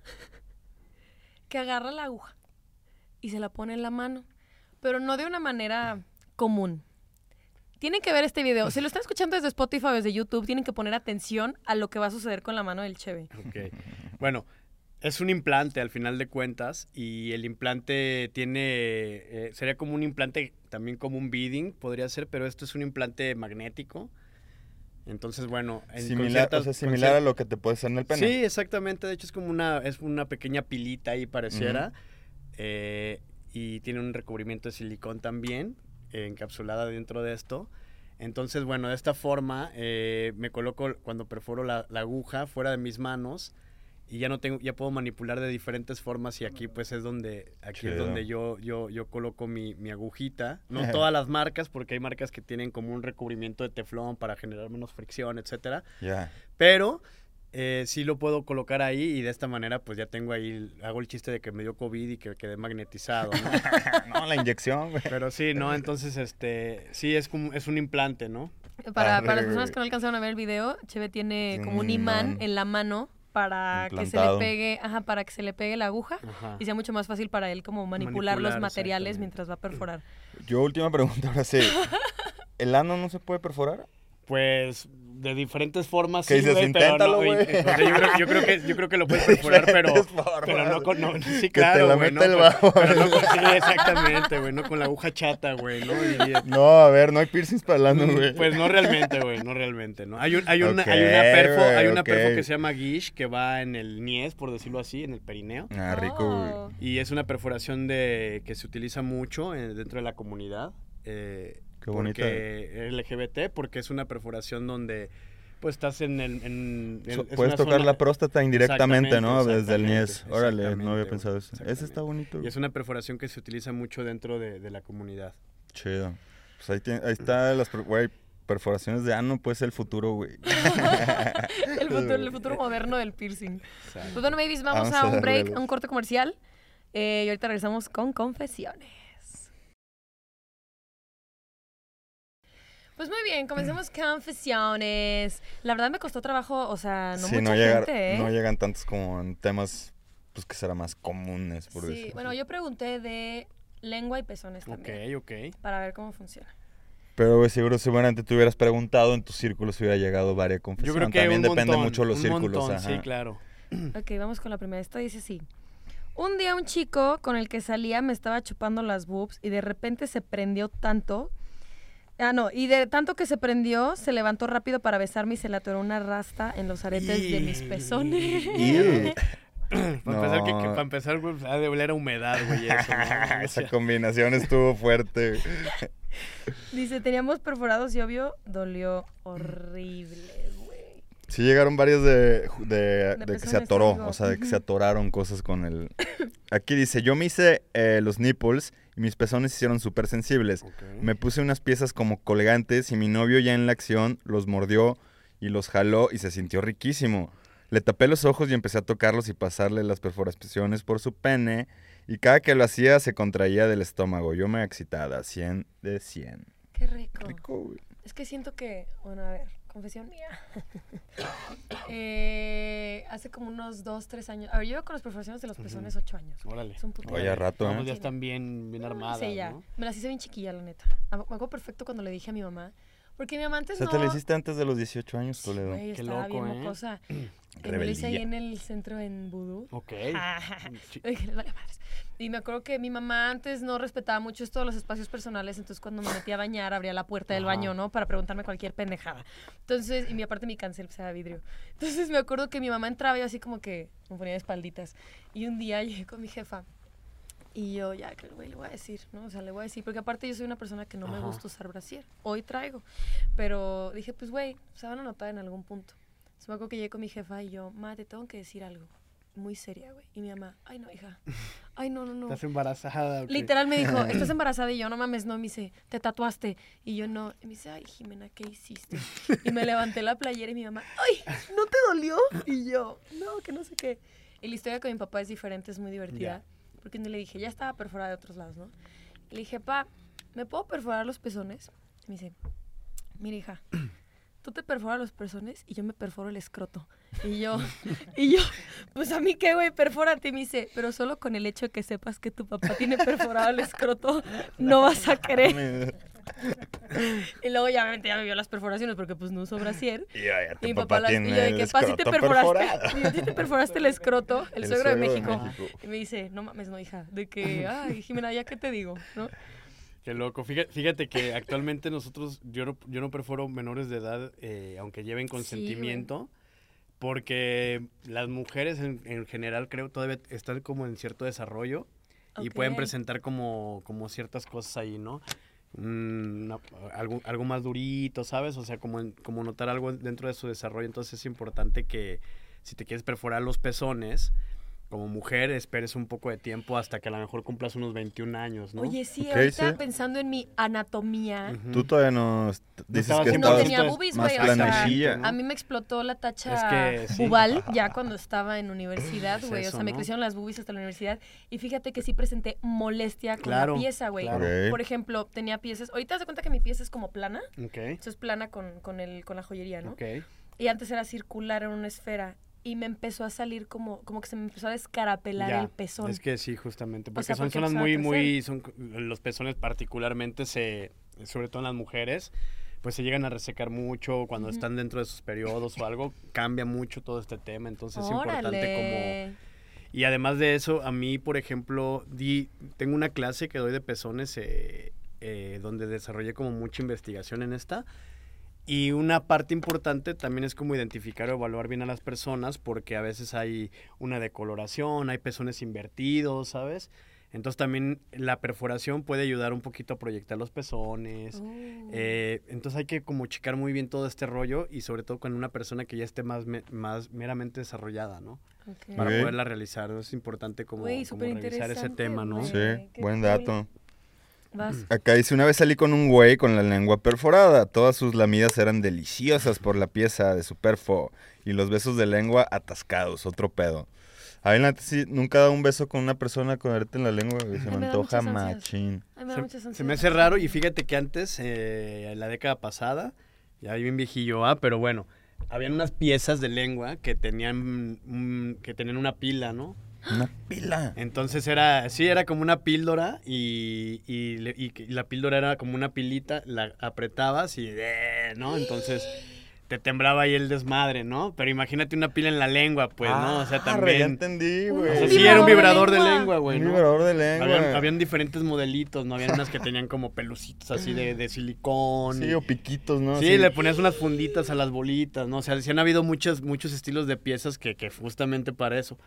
Speaker 2: que agarra la aguja y se la pone en la mano, pero no de una manera común. Tienen que ver este video. Si lo están escuchando desde Spotify o desde YouTube, tienen que poner atención a lo que va a suceder con la mano del Cheve.
Speaker 3: Ok. bueno, es un implante al final de cuentas y el implante tiene, eh, sería como un implante, también como un beading, podría ser, pero esto es un implante magnético. Entonces, bueno, en,
Speaker 1: Similar, o sea, similar a lo que te puedes hacer en el pene.
Speaker 3: Sí, exactamente. De hecho, es como una, es una pequeña pilita ahí pareciera. eh, y tiene un recubrimiento de silicón también, eh, encapsulada dentro de esto. Entonces, bueno, de esta forma eh, me coloco cuando perforo la, la aguja fuera de mis manos y ya no tengo, ya puedo manipular de diferentes formas y aquí pues es donde, aquí es donde yo, yo, yo coloco mi, mi agujita. No todas las marcas, porque hay marcas que tienen como un recubrimiento de teflón para generar menos fricción, etcétera.
Speaker 1: Ya.
Speaker 3: Pero eh, sí lo puedo colocar ahí y de esta manera pues ya tengo ahí, hago el chiste de que me dio COVID y que quedé magnetizado, ¿no?
Speaker 1: no, la inyección, güey.
Speaker 3: Pero sí, ¿no? Entonces, este, sí es como, es un implante, ¿no?
Speaker 2: Para, para las personas
Speaker 1: güey.
Speaker 2: que no alcanzaron a ver el video, Cheve tiene como un imán. en la mano para que se le pegue, ajá, para que se le pegue la aguja
Speaker 3: Ajá.
Speaker 2: y sea mucho más fácil para él como manipular, los
Speaker 3: Manipular,
Speaker 2: materiales
Speaker 3: exactamente.
Speaker 2: mientras va a perforar.
Speaker 1: Yo, última pregunta, ahora sí. ¿El ano no se puede perforar?
Speaker 3: Pues de diferentes formas.
Speaker 1: ¿Qué
Speaker 3: sí,
Speaker 1: dices?
Speaker 3: pero
Speaker 1: Inténtalo,
Speaker 3: no,
Speaker 1: güey.
Speaker 3: y- o sea, yo, creo, yo creo que, yo creo que lo puedes perforar, pero,
Speaker 1: formas.
Speaker 3: pero no con. No, sí,
Speaker 1: te
Speaker 3: claro,
Speaker 1: la
Speaker 3: no,
Speaker 1: el
Speaker 3: pero-
Speaker 1: bajo.
Speaker 3: pero no con- sí, exactamente, güey, no con la aguja chata, güey, ¿no? Y-
Speaker 1: No, a ver, no hay piercings para el ano, güey.
Speaker 3: Pues no realmente, güey, no realmente, ¿no? Hay, un, hay, una, hay una perfo, hay una perfo que se llama guiche que va en el niés, por decirlo así, en el perineo.
Speaker 1: Ah, rico, güey.
Speaker 3: Y es una perforación de que se utiliza mucho eh, dentro de la comunidad. eh,
Speaker 1: Qué bonita.
Speaker 3: porque LGBT, porque es una perforación donde pues estás en el... en- en-
Speaker 1: So-
Speaker 3: es
Speaker 1: puedes
Speaker 3: una
Speaker 1: tocar
Speaker 3: zona-
Speaker 1: la próstata indirectamente, ¿no? Desde el niés. Órale, no había pensado eso. Ese está bonito.
Speaker 3: Y es una perforación que se utiliza mucho dentro de, de la comunidad.
Speaker 1: Chido. Pues ahí, tiene- ahí está las güey, perforaciones de ano, pues el futuro, güey.
Speaker 2: El futuro, el futuro moderno del piercing. Pues bueno, babies, vamos,
Speaker 1: Vamos
Speaker 2: a un break, a un corte comercial. eh, y ahorita regresamos con confesiones. Pues muy bien, comencemos confesiones. La verdad me costó trabajo, o sea, no
Speaker 1: sí,
Speaker 2: mucha
Speaker 1: no, llegar-
Speaker 2: gente, ¿eh?
Speaker 1: no llegan tantos como en temas, pues que serán más comunes, por
Speaker 2: sí,
Speaker 1: decirlo
Speaker 2: bueno, yo pregunté de lengua y pezones
Speaker 3: Ok,
Speaker 2: también,
Speaker 3: ok.
Speaker 2: para ver cómo funciona.
Speaker 1: Pero güey, seguro seguramente te hubieras preguntado, en tus círculos hubiera llegado varias
Speaker 3: Yo
Speaker 1: confesiones.
Speaker 3: creo que
Speaker 1: También
Speaker 3: un
Speaker 1: depende
Speaker 3: montón,
Speaker 1: mucho de los
Speaker 3: un
Speaker 1: círculos.
Speaker 3: montón,
Speaker 1: ajá.
Speaker 3: sí, claro.
Speaker 2: Ok, vamos con la primera. Esta dice así. Un día un chico con el que salía me estaba chupando las boobs y de repente se prendió tanto. Ah, no, y de tanto que se prendió, se levantó rápido para besarme y se le atoró una rasta en los aretes de mis pezones.
Speaker 1: Ew.
Speaker 3: Para empezar, que, para empezar, güey, ha de oler a humedad, güey, eso, ¿no? O
Speaker 1: Esa combinación estuvo fuerte.
Speaker 2: Dice, teníamos perforados y obvio, dolió horrible, güey.
Speaker 1: Sí llegaron varios de, de, de que se atoró, o sea, de que se atoraron cosas con el... Aquí dice, yo me hice eh, los nipples y mis pezones se hicieron súper sensibles. Me puse unas piezas como colgantes y mi novio ya en la acción los mordió y los jaló y se sintió riquísimo. Le tapé los ojos y empecé a tocarlos y pasarle las perforaciones por su pene y cada que lo hacía se contraía del estómago. Yo me excitada, 100 de 100.
Speaker 2: Qué rico.
Speaker 1: Rico, güey.
Speaker 2: Es que siento que, bueno, a ver, confesión mía. Eh, hace como unos dos, tres años. A ver, yo llevo con las perforaciones de los pezones ocho años.
Speaker 3: Órale.
Speaker 2: Es un puto.
Speaker 1: Vaya rato,
Speaker 3: Vamos,
Speaker 1: ¿eh?
Speaker 3: ya están bien, bien armadas,
Speaker 2: Sí, ya.
Speaker 3: ¿no?
Speaker 2: Me las hice bien chiquilla, la neta. Ah, Me acuerdo perfecto cuando le dije a mi mamá. Porque mi mamá
Speaker 1: O
Speaker 2: antes
Speaker 1: sea,
Speaker 2: no...
Speaker 1: te lo hiciste antes de los 18 años,
Speaker 2: Sí,
Speaker 1: Toledo.
Speaker 2: güey,
Speaker 3: Qué loco,
Speaker 2: bien
Speaker 3: ¿eh?
Speaker 2: mocosa. Me hice ahí
Speaker 1: Rebeldía.
Speaker 2: en el centro en Vudú.
Speaker 3: Ok.
Speaker 2: Y me acuerdo que mi mamá antes no respetaba mucho esto de los espacios personales, entonces cuando me metía a bañar abría la puerta del
Speaker 3: Ajá.
Speaker 2: baño, ¿no? Para preguntarme cualquier pendejada. Entonces, y mi aparte mi cancel pues, era vidrio. Entonces me acuerdo que mi mamá entraba y yo así como que me ponía de espalditas. Y un día llegué con mi jefa y yo ya, que güey, le voy a decir, ¿no? O sea, le voy a decir, porque aparte yo soy una persona que no me
Speaker 3: Ajá.
Speaker 2: gusta usar brasier. Hoy traigo. Pero dije, pues güey, se van a notar en algún punto. Entonces me acuerdo que llegué con mi jefa y yo, ma, te tengo que decir algo. Muy seria, güey. Y mi mamá, ay no, hija. Ay, no, no, no.
Speaker 3: Estás embarazada. ok.
Speaker 2: Literal me dijo, estás embarazada y yo, no mames, no, me dice, te tatuaste. Y yo no, y me dice, ay, Jimena, ¿qué hiciste? Y me levanté la playera y mi mamá, ay, ¿no te dolió? Y yo, no, que no sé qué. Y la historia con mi papá es diferente, es muy divertida. Porque le dije, ya estaba perforada de otros lados, ¿no? Le dije, pa, ¿me puedo perforar los pezones? Y me dice, mira, hija, tú te perforas los pezones y yo me perforo el escroto. Y yo, y yo, pues a mí qué, güey, perfórate. Y me dice, pero solo con el hecho de que sepas que tu papá tiene perforado el escroto, no vas a querer. Y luego ya obviamente ya me vio las perforaciones porque pues no uso brasier.
Speaker 1: Y ya,
Speaker 2: Y mi
Speaker 1: papá
Speaker 2: papá, las, y
Speaker 1: tiene
Speaker 2: yo de
Speaker 1: el
Speaker 2: que, pa, si te perforaste,
Speaker 1: perforado".
Speaker 2: y yo, "¿Sí te perforaste el escroto, el,
Speaker 1: El
Speaker 2: suegro de
Speaker 1: suegro de
Speaker 2: México.
Speaker 1: México.
Speaker 2: Y me dice, no mames, no, hija, de que, ay, Jimena, ¿ya qué te digo? ¿No?
Speaker 3: Qué loco. Fíjate, fíjate que actualmente nosotros, yo no, yo no perforo menores de edad, eh, aunque lleven consentimiento, porque las mujeres en, en general creo todavía están como en cierto desarrollo y pueden presentar como, como ciertas cosas ahí, ¿no? Mm, una- algo, algo más durito, ¿sabes? O sea, como, como notar algo dentro de su desarrollo. Entonces es importante que si te quieres perforar los pezones, como mujer, esperes un poco de tiempo hasta que a lo mejor cumplas unos 21 años, ¿no?
Speaker 2: Oye, sí,
Speaker 1: Ok,
Speaker 2: ahorita
Speaker 1: sí.
Speaker 2: pensando en mi anatomía.
Speaker 1: Tú todavía no dices
Speaker 3: estabas
Speaker 1: que
Speaker 3: en-
Speaker 2: no tenía boobies,
Speaker 1: más
Speaker 2: güey, o sea.
Speaker 3: ¿no?
Speaker 2: a mí me explotó la tacha
Speaker 3: Es que sí.
Speaker 2: bubal ya cuando estaba en universidad,
Speaker 3: Es
Speaker 2: güey. o sea, me
Speaker 3: ¿no?
Speaker 2: crecieron las boobies hasta la universidad. Y fíjate que sí presenté molestia con
Speaker 3: Claro,
Speaker 2: la pieza, güey.
Speaker 3: claro.
Speaker 2: Por ejemplo, tenía piezas. Ahorita te das cuenta que mi pieza es como plana.
Speaker 3: Ok,
Speaker 2: Eso es plana con, con, el, con la joyería, ¿no?
Speaker 3: ok.
Speaker 2: Y antes era circular en una esfera. Y me empezó a salir como, como que se me empezó a descarapelar
Speaker 3: Ya,
Speaker 2: el pezón.
Speaker 3: Es que sí, justamente. Porque
Speaker 2: sea,
Speaker 3: son
Speaker 2: porque
Speaker 3: zonas muy, muy. Son, los pezones, particularmente, se, sobre todo en las mujeres, pues se llegan a resecar mucho cuando están dentro de sus periodos o algo. Cambia mucho todo este tema. Entonces es importante como. Y además de eso, a mí, por ejemplo, di, tengo una clase que doy de pezones eh, eh, donde desarrollé como mucha investigación en esta. Y una parte importante también es como identificar o evaluar bien a las personas porque a veces hay una decoloración, hay pezones invertidos, ¿sabes? Entonces también la perforación puede ayudar un poquito a proyectar los pezones.
Speaker 2: Oh.
Speaker 3: Eh, entonces hay que como checar muy bien todo este rollo y sobre todo con una persona que ya esté más, me- más meramente desarrollada, ¿no?
Speaker 2: Ok.
Speaker 3: Para poderla realizar. Es importante como, revisar ese tema, ¿no?
Speaker 1: Sí,
Speaker 2: qué
Speaker 1: buen
Speaker 2: cool. Vas.
Speaker 1: Acá dice, una vez salí con un güey con la lengua perforada. Todas sus lamidas eran deliciosas por la pieza de su perfo. Y los besos de lengua atascados, otro pedo. A neta, sí, nunca he dado un beso con una persona con arte en la lengua. Se me antoja machín.
Speaker 2: Me
Speaker 3: Se, me hace raro y fíjate que antes, eh, en la década pasada, ya bien viejillo, ah, pero bueno, habían unas piezas de lengua que tenían, un- que tenían una pila, ¿no?
Speaker 1: Una pila.
Speaker 3: Entonces era, sí, era como una píldora y, y, y la píldora era como una pilita, la apretabas y, eh, ¿no? Entonces te temblaba ahí el desmadre, ¿no? Pero imagínate una pila en la lengua, pues, ¿no? O sea,
Speaker 1: Ah, Ya
Speaker 3: también...
Speaker 1: entendí,
Speaker 2: Un
Speaker 1: güey.
Speaker 3: O sea, sí, era un
Speaker 2: vibrador de lengua.
Speaker 3: güey,
Speaker 1: Un
Speaker 3: ¿no?
Speaker 1: vibrador de lengua.
Speaker 3: Habían, habían diferentes modelitos, ¿no? Habían unas que tenían como pelucitos así de, de silicón.
Speaker 1: Sí,
Speaker 3: y-
Speaker 1: o piquitos, ¿no?
Speaker 3: Sí,
Speaker 1: Así.
Speaker 3: le ponías unas funditas a las bolitas, ¿no? O sea, sí han habido muchos, muchos estilos de piezas que, que justamente para eso.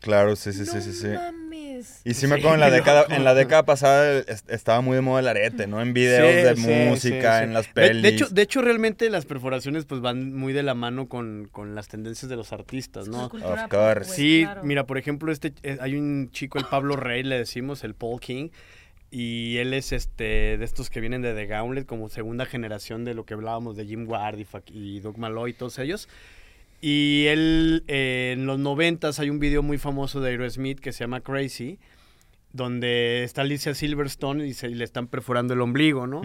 Speaker 1: Claro, sí, sí, sí,
Speaker 2: No
Speaker 1: sí, sí.
Speaker 2: mames.
Speaker 1: Y sí me acuerdo en la década, en la década pasada es- estaba muy de moda el arete, ¿no? En videos
Speaker 3: Sí,
Speaker 1: de
Speaker 3: sí,
Speaker 1: música,
Speaker 3: sí, sí.
Speaker 1: en las pelis.
Speaker 3: De, hecho, de hecho, realmente las perforaciones pues van muy de la mano con, con las tendencias de los artistas, ¿no?
Speaker 1: Of course.
Speaker 3: Sí,
Speaker 2: claro.
Speaker 3: mira, por ejemplo, este eh, hay un chico, el Pablo Rey, le decimos, el Paul King, y él es este de estos que vienen de The Gauntlet, como segunda generación de lo que hablábamos de Jim Ward y Doug Malloy y todos ellos. Y él, eh, en los noventas, hay un video muy famoso de Aerosmith que se llama Crazy, donde está Alicia Silverstone y, se, y le están perforando el ombligo, ¿no?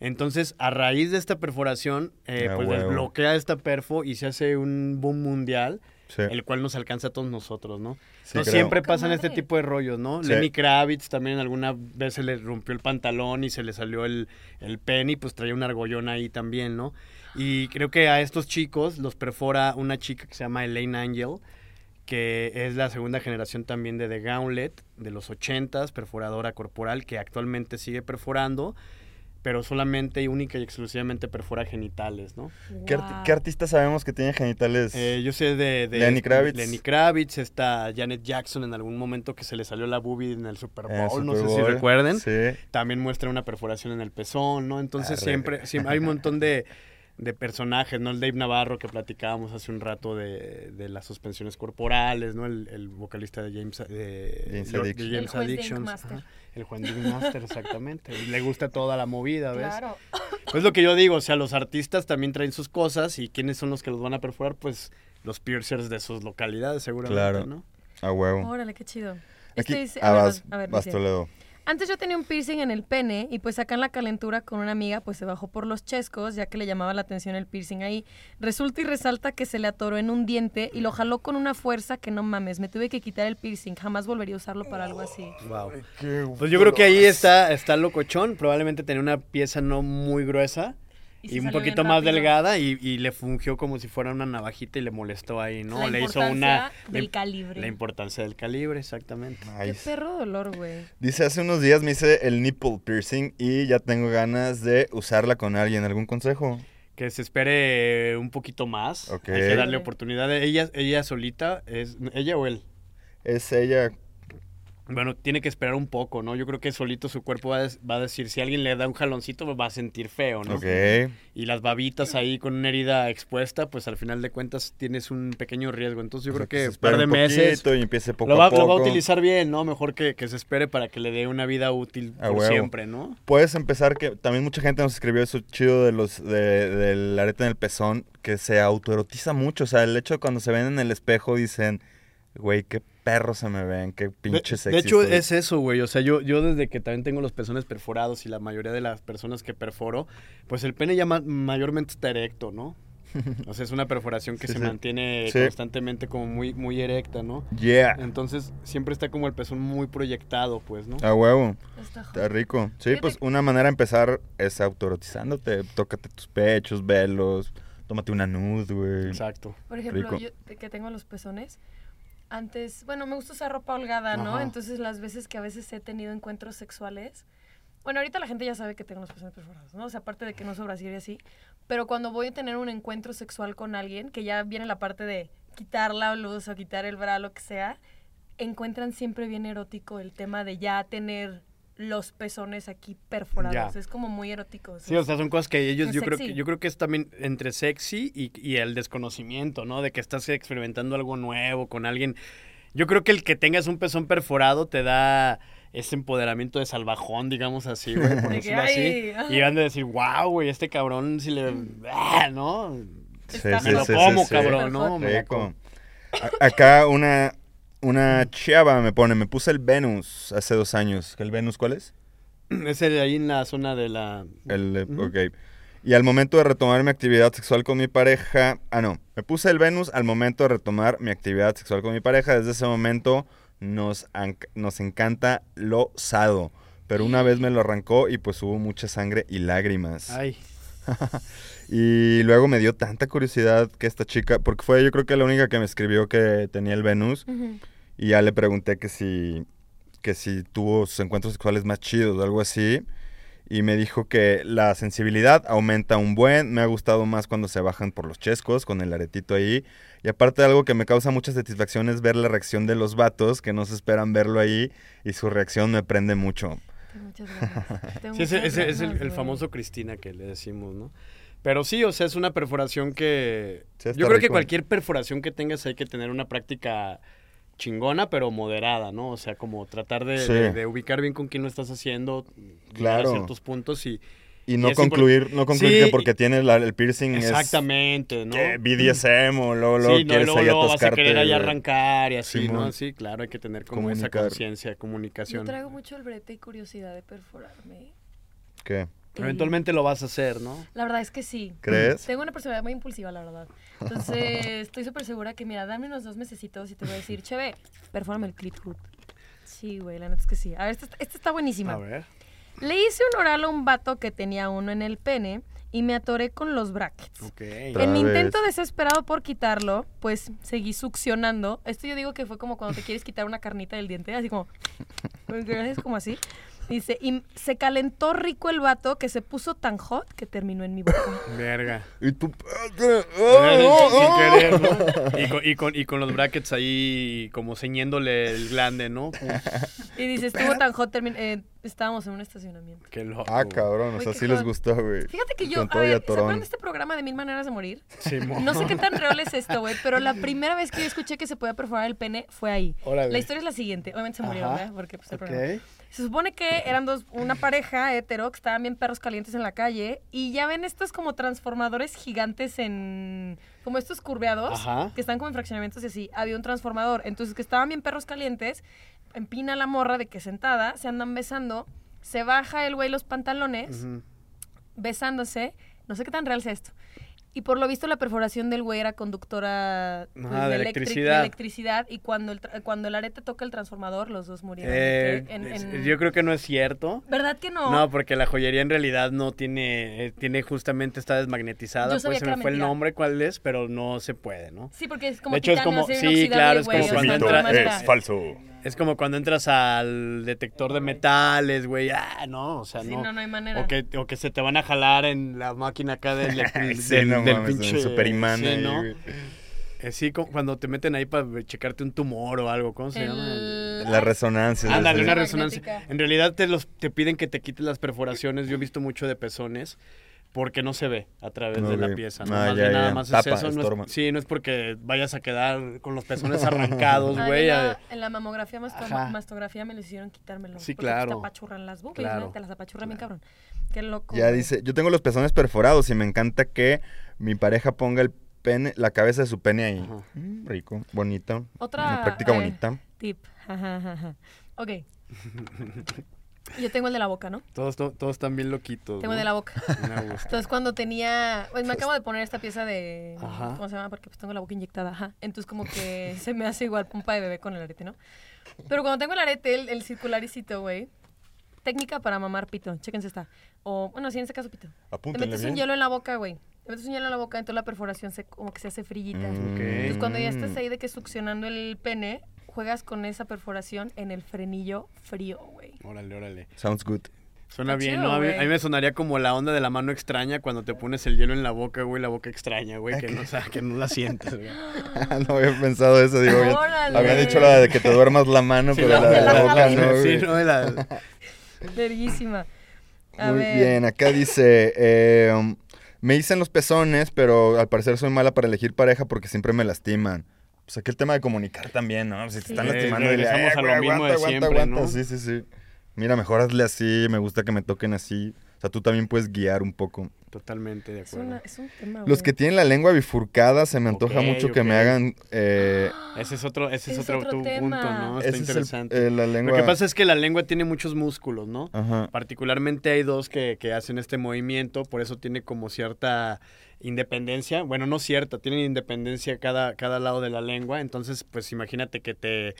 Speaker 3: Entonces, a raíz de esta perforación, eh,
Speaker 1: Ah,
Speaker 3: pues
Speaker 1: huevo.
Speaker 3: desbloquea esta perfo y se hace un boom mundial,
Speaker 1: Sí,
Speaker 3: el cual nos alcanza a todos nosotros, ¿no?
Speaker 1: sí
Speaker 3: siempre pasan este tipo de rollos, ¿no?
Speaker 1: Sí.
Speaker 3: Lenny Kravitz también alguna vez se le rompió el pantalón y se le salió el, el pen y pues traía un argollón ahí también, ¿no? Y creo que a estos chicos los perfora una chica que se llama Elaine Angel, que es la segunda generación también de The Gauntlet, de los 80s, perforadora corporal, que actualmente sigue perforando, pero solamente y única y exclusivamente perfora genitales, ¿no?
Speaker 1: ¿Qué, arti-
Speaker 2: Guau.
Speaker 1: qué artista sabemos que tiene genitales?
Speaker 3: Eh, yo sé de, de
Speaker 1: Lenny Kravitz.
Speaker 3: Lenny Kravitz, está Janet Jackson en algún momento que se le salió la boobie en el Super Bowl,
Speaker 1: el
Speaker 3: no sé si recuerden.
Speaker 1: Sí.
Speaker 3: También muestra una perforación en el pezón, ¿no? Entonces
Speaker 1: Arre.
Speaker 3: siempre, siempre hay un montón de, de personajes, ¿no? El Dave Navarro que platicábamos hace un rato de, de las suspensiones corporales, ¿no? El, el vocalista de James, de,
Speaker 1: James
Speaker 3: de
Speaker 1: Addiction.
Speaker 3: James
Speaker 2: El
Speaker 3: Addiction,
Speaker 2: Master.
Speaker 3: ajá. El Juan Dick Master, exactamente. Y le gusta toda la movida, ¿ves?
Speaker 2: Claro.
Speaker 3: Pues lo que yo digo, o sea, los artistas también traen sus cosas y quiénes son los que los van a perforar, pues los piercers de sus localidades, seguramente,
Speaker 1: Claro.
Speaker 3: ¿no?
Speaker 1: A huevo.
Speaker 2: Órale, qué chido.
Speaker 1: Aquí,
Speaker 2: Este dice-
Speaker 1: ah,
Speaker 2: a ver,
Speaker 1: vas,
Speaker 2: a ver,
Speaker 1: vas, Toledo.
Speaker 2: Antes yo tenía un piercing en el pene y pues acá en la calentura con una amiga pues se bajó por los chescos ya que le llamaba la atención el piercing ahí. Resulta y resalta que se le atoró en un diente y lo jaló con una fuerza que no mames, me tuve que quitar el piercing, jamás volvería a usarlo para algo así.
Speaker 3: Wow. Pues yo creo que ahí está, está locochón, probablemente tenía una pieza no muy gruesa y, un poquito más delgada y, y le fungió como si fuera una navajita y le molestó ahí, ¿no?
Speaker 2: La
Speaker 3: le hizo
Speaker 2: importancia
Speaker 3: una...
Speaker 2: del
Speaker 3: la-
Speaker 2: calibre.
Speaker 3: La importancia del calibre, exactamente.
Speaker 2: Qué
Speaker 1: Nice.
Speaker 2: perro dolor, güey.
Speaker 1: Dice, hace unos días me hice el nipple piercing y ya tengo ganas de usarla con alguien. ¿Algún consejo?
Speaker 3: Que se espere un poquito más. Hay que darle oportunidad. Ella, ella solita, es ¿ella o él?
Speaker 1: Es ella.
Speaker 3: Bueno, tiene que esperar un poco, ¿no? Yo creo que solito su cuerpo va a, des- va a decir, si alguien le da un jaloncito, va a sentir feo, ¿no?
Speaker 1: Ok.
Speaker 3: Y las babitas ahí con una herida expuesta, pues al final de cuentas tienes un pequeño riesgo. Entonces yo
Speaker 1: O sea,
Speaker 3: creo que
Speaker 1: se
Speaker 3: un par de
Speaker 1: un
Speaker 3: meses
Speaker 1: y empiece poco
Speaker 3: lo va,
Speaker 1: a poco.
Speaker 3: lo va a utilizar bien, ¿no? Mejor que, que se espere para que le dé una vida útil
Speaker 1: A
Speaker 3: por
Speaker 1: huevo.
Speaker 3: siempre, ¿no?
Speaker 1: Puedes empezar que también mucha gente nos escribió eso chido de los de, del arete en el pezón que se autoerotiza mucho, o sea, el hecho de cuando se ven en el espejo dicen, güey, qué perro se me ven, qué pinche sexy.
Speaker 3: de hecho,
Speaker 1: estoy".
Speaker 3: es eso, güey. O sea, yo, yo desde que también tengo los pezones perforados y la mayoría de las personas que perforo, pues el pene ya ma- mayormente está erecto, ¿no? O sea, es una perforación que
Speaker 1: Sí,
Speaker 3: se
Speaker 1: sí.
Speaker 3: mantiene
Speaker 1: Sí.
Speaker 3: constantemente como muy, muy erecta, ¿no?
Speaker 1: Yeah.
Speaker 3: Entonces, siempre está como el pezón muy proyectado, pues, ¿no?
Speaker 1: A huevo.
Speaker 2: Está
Speaker 1: rico. Sí, pues una manera de empezar es autoerotizándote. Tócate tus pechos, velos. Tómate una nude, güey.
Speaker 3: Exacto.
Speaker 2: Por ejemplo,
Speaker 1: Rico.
Speaker 2: yo que tengo los pezones, antes, bueno, me gusta usar ropa holgada, ¿no?
Speaker 3: Ajá.
Speaker 2: Entonces las veces que a veces he tenido encuentros sexuales, bueno, ahorita la gente ya sabe que tengo los pezones perforados, ¿no? O sea, aparte de que no uso brasier y así, pero cuando voy a tener un encuentro sexual con alguien, que ya viene la parte de quitar la blusa o quitar el bra, lo que sea, encuentran siempre bien erótico el tema de ya tener los pezones aquí perforados.
Speaker 3: Ya.
Speaker 2: Es como muy erótico.
Speaker 3: Sí, o sea, son cosas que ellos, yo creo que, yo creo que es también entre sexy y, y el desconocimiento, ¿no? De que estás experimentando algo nuevo con alguien. Yo creo que el que tengas un pezón perforado te da ese empoderamiento de salvajón, digamos así, güey, por decirlo así. Y van de decir, wow, güey, este cabrón si le... ah, ¿no?
Speaker 1: Sí,
Speaker 3: Me lo
Speaker 1: sí,
Speaker 3: como,
Speaker 1: sí, sí.
Speaker 3: cabrón, ¿no? Me lo
Speaker 1: Rico.
Speaker 3: como.
Speaker 1: A- Acá una, una chava me pone, me puse el Venus hace dos años. ¿El Venus cuál es?
Speaker 3: Ese de ahí en la zona de la...
Speaker 1: El,
Speaker 3: Ujú.
Speaker 1: Ok. Y al momento de retomar mi actividad sexual con mi pareja, ah no, me puse el Venus al momento de retomar mi actividad sexual con mi pareja. Desde ese momento nos, nos encanta lo sado. Pero una vez me lo arrancó y pues hubo mucha sangre y lágrimas.
Speaker 3: Ay,
Speaker 1: Y luego me dio tanta curiosidad que esta chica, porque fue yo creo que la única que me escribió que tenía el Venus. Y ya le pregunté que si, que si tuvo sus encuentros sexuales más chidos o algo así. y me dijo que la sensibilidad aumenta un buen, me ha gustado más cuando se bajan por los chescos con el aretito ahí. Y aparte algo que me causa mucha satisfacción es ver la reacción de los vatos que no se esperan verlo ahí y su reacción me prende mucho.
Speaker 2: Muchas. Tengo
Speaker 3: Sí, ese, es el, famoso Cristina que le decimos, ¿no? Pero sí, o sea, es una perforación que...
Speaker 1: Sí,
Speaker 3: yo creo que cualquier perforación que tengas hay que tener una práctica chingona, pero moderada, ¿no? O sea, como tratar de,
Speaker 1: Sí.
Speaker 3: de- de ubicar bien con quién lo estás haciendo,
Speaker 1: Claro.
Speaker 3: a ciertos puntos y...
Speaker 1: Y no concluir, no concluir
Speaker 3: Sí,
Speaker 1: que porque tiene la- el piercing
Speaker 3: Exactamente,
Speaker 1: es
Speaker 3: ¿no?
Speaker 1: que BDSM o luego, luego
Speaker 3: sí, no,
Speaker 1: quieres
Speaker 3: luego,
Speaker 1: ahí
Speaker 3: luego vas a
Speaker 1: atascarte,
Speaker 3: querer ahí arrancar y así,
Speaker 1: Simón.
Speaker 3: ¿no? Sí, claro, hay que tener como esa conciencia,
Speaker 2: Yo
Speaker 3: comunicación.
Speaker 2: traigo mucho el brete y curiosidad de perforarme.
Speaker 1: ¿Qué?
Speaker 3: Eventualmente lo vas a hacer, ¿no?
Speaker 2: La verdad es que sí.
Speaker 1: ¿Crees?
Speaker 2: Tengo una personalidad muy impulsiva, la verdad. Entonces, estoy súper segura que, mira, dame unos dos mesecitos y te voy a decir, cheve, perfórame el clit hood. Sí, güey, la neta es que sí. A ver, esta, está- esta está buenísima.
Speaker 3: A ver.
Speaker 2: Le hice un oral a un vato que tenía uno en el pene y me atoré con los brackets.
Speaker 3: Ok.
Speaker 1: Otra
Speaker 2: En mi
Speaker 1: vez.
Speaker 2: intento desesperado por quitarlo, pues seguí succionando. Esto yo digo que fue como cuando te quieres quitar una carnita del diente, así como. Es como así. Dice, y se calentó rico el vato que se puso tan hot que terminó en mi boca.
Speaker 3: Verga.
Speaker 1: Y tú...
Speaker 3: Sin querer, ¿no? Y con, y, con, y con los brackets ahí como ceñiéndole el glande, ¿no?
Speaker 2: Y dice, estuvo tan hot, termin- eh, estábamos en un estacionamiento.
Speaker 3: Qué loco.
Speaker 1: Ah, cabrón, o sea, sí les gustó, güey.
Speaker 2: Fíjate que yo, a ver, ¿se acuerdan de este programa de Mil Maneras de Morir?
Speaker 3: Simón.
Speaker 2: No sé qué tan real es esto, güey, pero la primera vez que yo escuché que se podía perforar el pene fue ahí.
Speaker 3: Órale.
Speaker 2: La historia es la siguiente, obviamente se
Speaker 3: Ajá.
Speaker 2: ¿verdad? Porque pues el programa. Se supone que eran dos, una pareja hetero que estaban bien perros calientes en la calle y ya ven estos como transformadores gigantes en, como estos curveados
Speaker 3: Ajá.
Speaker 2: que están como en fraccionamientos y así. Había un transformador, entonces que estaban bien perros calientes, empina la morra de que sentada, se andan besando, se baja el güey los pantalones, besándose, no sé qué tan real sea esto. Y por lo visto la perforación del güey era conductora pues,
Speaker 3: de
Speaker 2: electric-
Speaker 3: electricidad.
Speaker 2: electricidad y cuando el, tra- cuando el arete toca el transformador los dos murieron.
Speaker 3: Eh,
Speaker 2: En-
Speaker 3: Yo creo que no es cierto.
Speaker 2: ¿Verdad que no?
Speaker 3: No, porque la joyería en realidad no tiene, eh, tiene justamente, está desmagnetizada.
Speaker 2: Yo sabía
Speaker 3: Pues se
Speaker 2: que
Speaker 3: me fue el nombre cuál es, pero no se puede, ¿no?
Speaker 2: Sí, porque es como
Speaker 3: De hecho, es como- sí, claro, es como cuando entra-
Speaker 1: es falso.
Speaker 3: Es como cuando entras al detector de metales, güey. Ah, no, o sea,
Speaker 2: Sí,
Speaker 3: no.
Speaker 2: no, no hay manera.
Speaker 3: O que, o que se te van a jalar en la máquina acá del, del,
Speaker 1: Sí,
Speaker 3: del-
Speaker 1: no
Speaker 3: del
Speaker 1: mames, un
Speaker 3: pinche...
Speaker 1: superimán
Speaker 3: sí,
Speaker 1: ahí,
Speaker 3: ¿no?
Speaker 1: güey.
Speaker 3: Eh, sí, como cuando te meten ahí para checarte un tumor o algo. ¿Cómo se llama?
Speaker 1: La resonancia.
Speaker 3: Ándale,
Speaker 1: sí.
Speaker 3: una resonancia. En realidad te los te piden que te quites las perforaciones. Yo he visto mucho de pezones porque no se ve a través de la pieza. ¿no?
Speaker 1: Ah,
Speaker 3: más
Speaker 1: ya,
Speaker 3: bien nada
Speaker 1: ya.
Speaker 3: más
Speaker 1: Tapa,
Speaker 3: es eso. No es, sí, no es porque vayas a quedar con los pezones arrancados,
Speaker 2: Ah,
Speaker 3: güey.
Speaker 2: en,
Speaker 3: a-
Speaker 2: en la mamografía, masto-
Speaker 3: Ajá.
Speaker 2: mastografía me lo hicieron quitármelo.
Speaker 3: Sí,
Speaker 2: porque,
Speaker 3: claro.
Speaker 2: te apachurran las boobies,
Speaker 3: Claro.
Speaker 2: ¿no? Te las apachurran bien cabrón. Qué loco.
Speaker 1: Ya dice, yo tengo los pezones perforados y me encanta que mi pareja ponga el pene, la cabeza de su pene ahí. Mm, rico, bonito.
Speaker 2: Otra,
Speaker 1: Una práctica
Speaker 2: eh,
Speaker 1: bonita.
Speaker 2: Tip. Ajá, ajá, ajá. Ok. Yo tengo el de la boca, ¿no?
Speaker 3: Todos, to- todos están bien loquitos.
Speaker 2: Tengo el
Speaker 3: ¿no?
Speaker 2: de la boca.
Speaker 3: Me gusta.
Speaker 2: Entonces cuando tenía, pues me acabo de poner esta pieza de,
Speaker 3: Ajá.
Speaker 2: ¿cómo se llama? Porque pues tengo la boca inyectada, ajá. Entonces como que se me hace igual pompa de bebé con el arete, ¿no? Pero cuando tengo el arete, el, el circularicito, güey, técnica para mamar pito, chéquense esta. O, bueno, sí, en este caso pito. Te
Speaker 1: Apúntenle
Speaker 2: metes un hielo en la boca, güey. Te metes un hielo en la boca, entonces la perforación se, como que se hace frillita.
Speaker 1: Mm.
Speaker 2: Entonces cuando ya estás ahí de que succionando el pene, juegas con esa perforación en el frenillo frío, güey.
Speaker 3: Órale, órale.
Speaker 1: Sounds good.
Speaker 3: Suena bien,
Speaker 2: chido,
Speaker 3: ¿no? A mí,
Speaker 2: güey.
Speaker 3: a mí me sonaría como la onda de la mano extraña cuando te pones el hielo en la boca, güey, la boca extraña, güey, que no, o sea, que no la sientes, güey.
Speaker 1: no había pensado eso, digo.
Speaker 2: Órale.
Speaker 1: Había dicho la de que te duermas la mano,
Speaker 3: Sí,
Speaker 1: pero la, de la
Speaker 2: la
Speaker 1: boca no,
Speaker 3: Sí,
Speaker 1: güey.
Speaker 3: no, la-
Speaker 2: Verguísima. A
Speaker 1: Muy
Speaker 2: ver.
Speaker 1: bien, acá dice, eh, um, me dicen los pezones, pero al parecer soy mala para elegir pareja porque siempre me lastiman. Pues aquí el tema de comunicar también, ¿no? Si te
Speaker 2: Sí.
Speaker 1: están
Speaker 2: Eh,
Speaker 1: lastimando, dile,
Speaker 3: regresamos
Speaker 1: "Eh,
Speaker 3: a lo mismo de
Speaker 1: aguanta, aguanta,
Speaker 3: siempre,
Speaker 1: aguanta".
Speaker 3: ¿no?
Speaker 1: Sí, sí, sí. Mira, mejor hazle así, me gusta que me toquen así. O sea, tú también puedes guiar un poco.
Speaker 3: Totalmente de
Speaker 2: Es,
Speaker 3: acuerdo.
Speaker 2: una- es un tema,
Speaker 1: Los que tienen la lengua bifurcada, se me antoja mucho que me hagan... eh,
Speaker 3: Ese es otro, ese es otro,
Speaker 2: otro
Speaker 3: tu
Speaker 2: tema.
Speaker 3: punto, ¿no? Está
Speaker 1: ese es el-
Speaker 3: interesante.
Speaker 1: eh, la lengua...
Speaker 3: Lo que pasa es que la lengua tiene muchos músculos, ¿no?
Speaker 1: Ajá.
Speaker 3: Particularmente hay dos que, que hacen este movimiento, por eso tiene como cierta independencia. Bueno, no cierta, tienen independencia cada, cada lado de la lengua. Entonces, pues imagínate que te,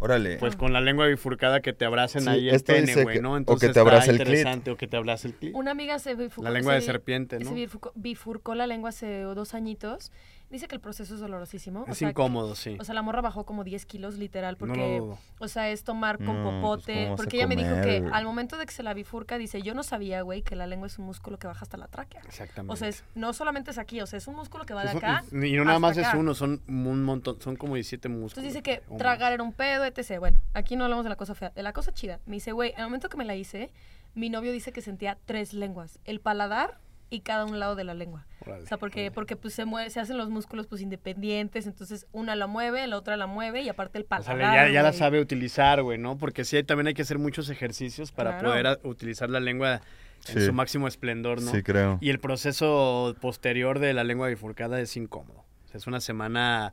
Speaker 1: Órale.
Speaker 3: pues con la lengua bifurcada que te abracen
Speaker 1: Sí,
Speaker 3: ahí el pene, güey, ¿no?
Speaker 1: o que
Speaker 3: Entonces
Speaker 1: te
Speaker 3: está
Speaker 1: abrace el clit.
Speaker 3: interesante, o que te abrace el clit.
Speaker 2: Una amiga se bifurcó.
Speaker 3: La lengua de
Speaker 2: se-
Speaker 3: serpiente,
Speaker 2: se
Speaker 3: ¿no?
Speaker 2: bifurcó, bifurcó la lengua hace dos añitos Dice que el proceso es dolorosísimo. o
Speaker 3: Es
Speaker 2: sea, que-
Speaker 3: incómodo, sí.
Speaker 2: o sea, la morra bajó como 10 kilos literal
Speaker 3: no
Speaker 2: porque,
Speaker 3: dudo.
Speaker 2: o sea, es tomar con
Speaker 1: No, pues,
Speaker 2: popote.
Speaker 1: ¿cómo vas a
Speaker 2: porque ella me dijo que al momento de que se la bifurca, dice, yo no sabía, güey, que la lengua es un músculo que baja hasta la tráquea.
Speaker 3: Exactamente.
Speaker 2: O sea, es, no solamente es aquí, o sea, es un músculo que va de acá.
Speaker 3: y y no nada más es uno, son un montón, son como 17 músculos.
Speaker 2: Entonces dice que
Speaker 3: o
Speaker 2: tragar era un pedo, etc. Bueno, aquí no hablamos de la cosa fea, de la cosa chida. Me dice, güey, al momento que me la hice, mi novio dice que sentía tres lenguas. El paladar y cada un lado de la lengua. O sea, porque, porque pues se mueve, se hacen los músculos pues independientes, entonces una la mueve, la otra la mueve y aparte el
Speaker 3: O
Speaker 2: paladar.
Speaker 3: sea, ya, ya la sabe utilizar, güey, ¿no? Porque sí, también hay que hacer muchos ejercicios para
Speaker 2: Claro.
Speaker 3: poder a- utilizar la lengua en
Speaker 1: Sí.
Speaker 3: su máximo esplendor, ¿no?
Speaker 1: Sí, creo.
Speaker 3: Y el proceso posterior de la lengua bifurcada es incómodo. O sea, es una semana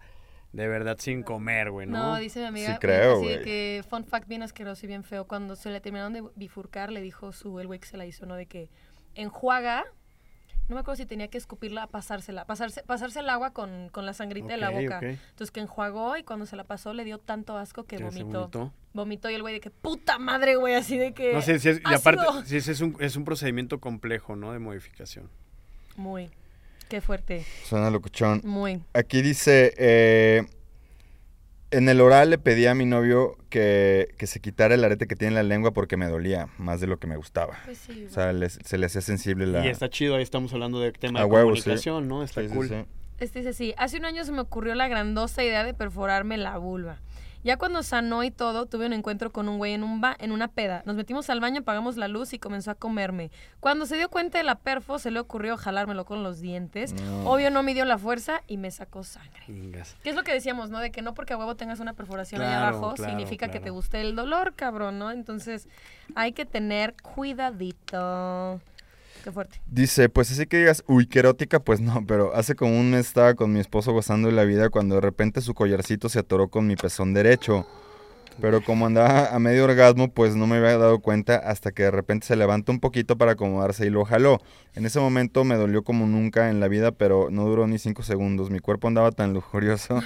Speaker 3: de verdad sin comer, güey, ¿no?
Speaker 2: No, dice mi amiga.
Speaker 1: Sí creo, güey.
Speaker 2: que, fun fact bien asqueroso y bien feo. Cuando se le terminaron de bifurcar, le dijo su, el güey que se la hizo, ¿no? De que enjuaga. No me acuerdo si tenía que escupirla, pasársela. Pasarse, pasarse el agua con, con la sangrita de la boca. Entonces que enjuagó y cuando se la pasó le dio tanto asco que vomitó.
Speaker 3: vomitó.
Speaker 2: Vomitó y el güey de que puta madre, güey, así de que.
Speaker 3: No sé, si es, y
Speaker 2: ácido".
Speaker 3: aparte, ese es un, es un procedimiento complejo, ¿no? De modificación.
Speaker 2: Muy. Qué fuerte.
Speaker 1: Suena locuchón.
Speaker 2: Muy.
Speaker 1: Aquí dice, eh, en el oral le pedí a mi novio que, que se quitara el arete que tiene en la lengua porque me dolía más de lo que me gustaba.
Speaker 2: Pues sí,
Speaker 1: O sea, le- se le hacía sensible la...
Speaker 3: Y está chido, ahí estamos hablando de tema
Speaker 1: A
Speaker 3: de
Speaker 1: huevo, sí.
Speaker 3: comunicación, ¿no? Está
Speaker 1: Sí,
Speaker 3: cool.
Speaker 1: sí.
Speaker 2: Este dice sí, hace un año se me ocurrió la grandosa idea de perforarme la vulva. Ya cuando sanó y todo, tuve un encuentro con un güey en, un ba en una peda. Nos metimos al baño, apagamos la luz y comenzó a comerme. Cuando se dio cuenta de la perfo, se le ocurrió jalármelo con los dientes.
Speaker 1: No.
Speaker 2: Obvio no midió la fuerza y me sacó sangre.
Speaker 3: Ingas.
Speaker 2: ¿Qué es lo que decíamos, no? De que no porque a huevo tengas una perforación ahí
Speaker 3: Claro,
Speaker 2: abajo
Speaker 3: claro,
Speaker 2: significa que te guste el dolor, cabrón, ¿no? Entonces hay que tener cuidadito. Qué fuerte.
Speaker 1: Dice, pues así que digas, uy, qué erótica, pues no, pero hace como un mes estaba con mi esposo gozando de la vida cuando de repente su collarcito se atoró con mi pezón derecho. Pero como andaba a medio orgasmo, pues no me había dado cuenta hasta que de repente se levantó un poquito para acomodarse y lo jaló. En ese momento me dolió como nunca en la vida, pero no duró ni cinco segundos. Mi cuerpo andaba tan lujurioso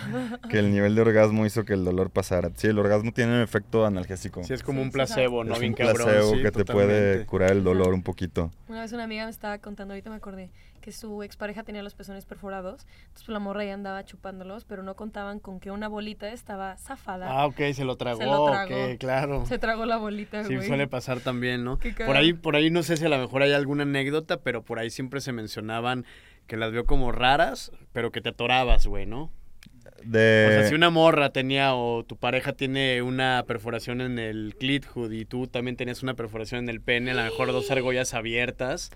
Speaker 1: que el nivel de orgasmo hizo que el dolor pasara. Sí, el orgasmo tiene un efecto analgésico.
Speaker 3: Sí, es como
Speaker 2: Sí,
Speaker 3: un placebo, ¿no?
Speaker 1: es
Speaker 3: Bien
Speaker 1: un
Speaker 3: cabrón.
Speaker 1: placebo
Speaker 3: sí,
Speaker 1: que te puede curar el dolor un poquito.
Speaker 2: Una vez una amiga me estaba contando, ahorita me acordé, que su expareja tenía los pezones perforados. Entonces pues, la morra ya andaba chupándolos, pero no contaban con que una bolita estaba zafada.
Speaker 3: Ah, ok, se lo tragó.
Speaker 2: Se lo tragó.
Speaker 3: claro.
Speaker 2: Se tragó la bolita,
Speaker 3: Sí,
Speaker 2: güey.
Speaker 3: suele pasar también, ¿no?
Speaker 2: Qué
Speaker 3: Por ahí, por ahí no sé si a lo mejor hay alguna anécdota, pero por ahí siempre se mencionaban que las vio como raras, pero que te atorabas, güey, ¿no?
Speaker 1: De...
Speaker 3: O sea, si una morra tenía o tu pareja tiene una perforación en el clit hood y tú también tenías una perforación en el pene, a lo mejor dos argollas abiertas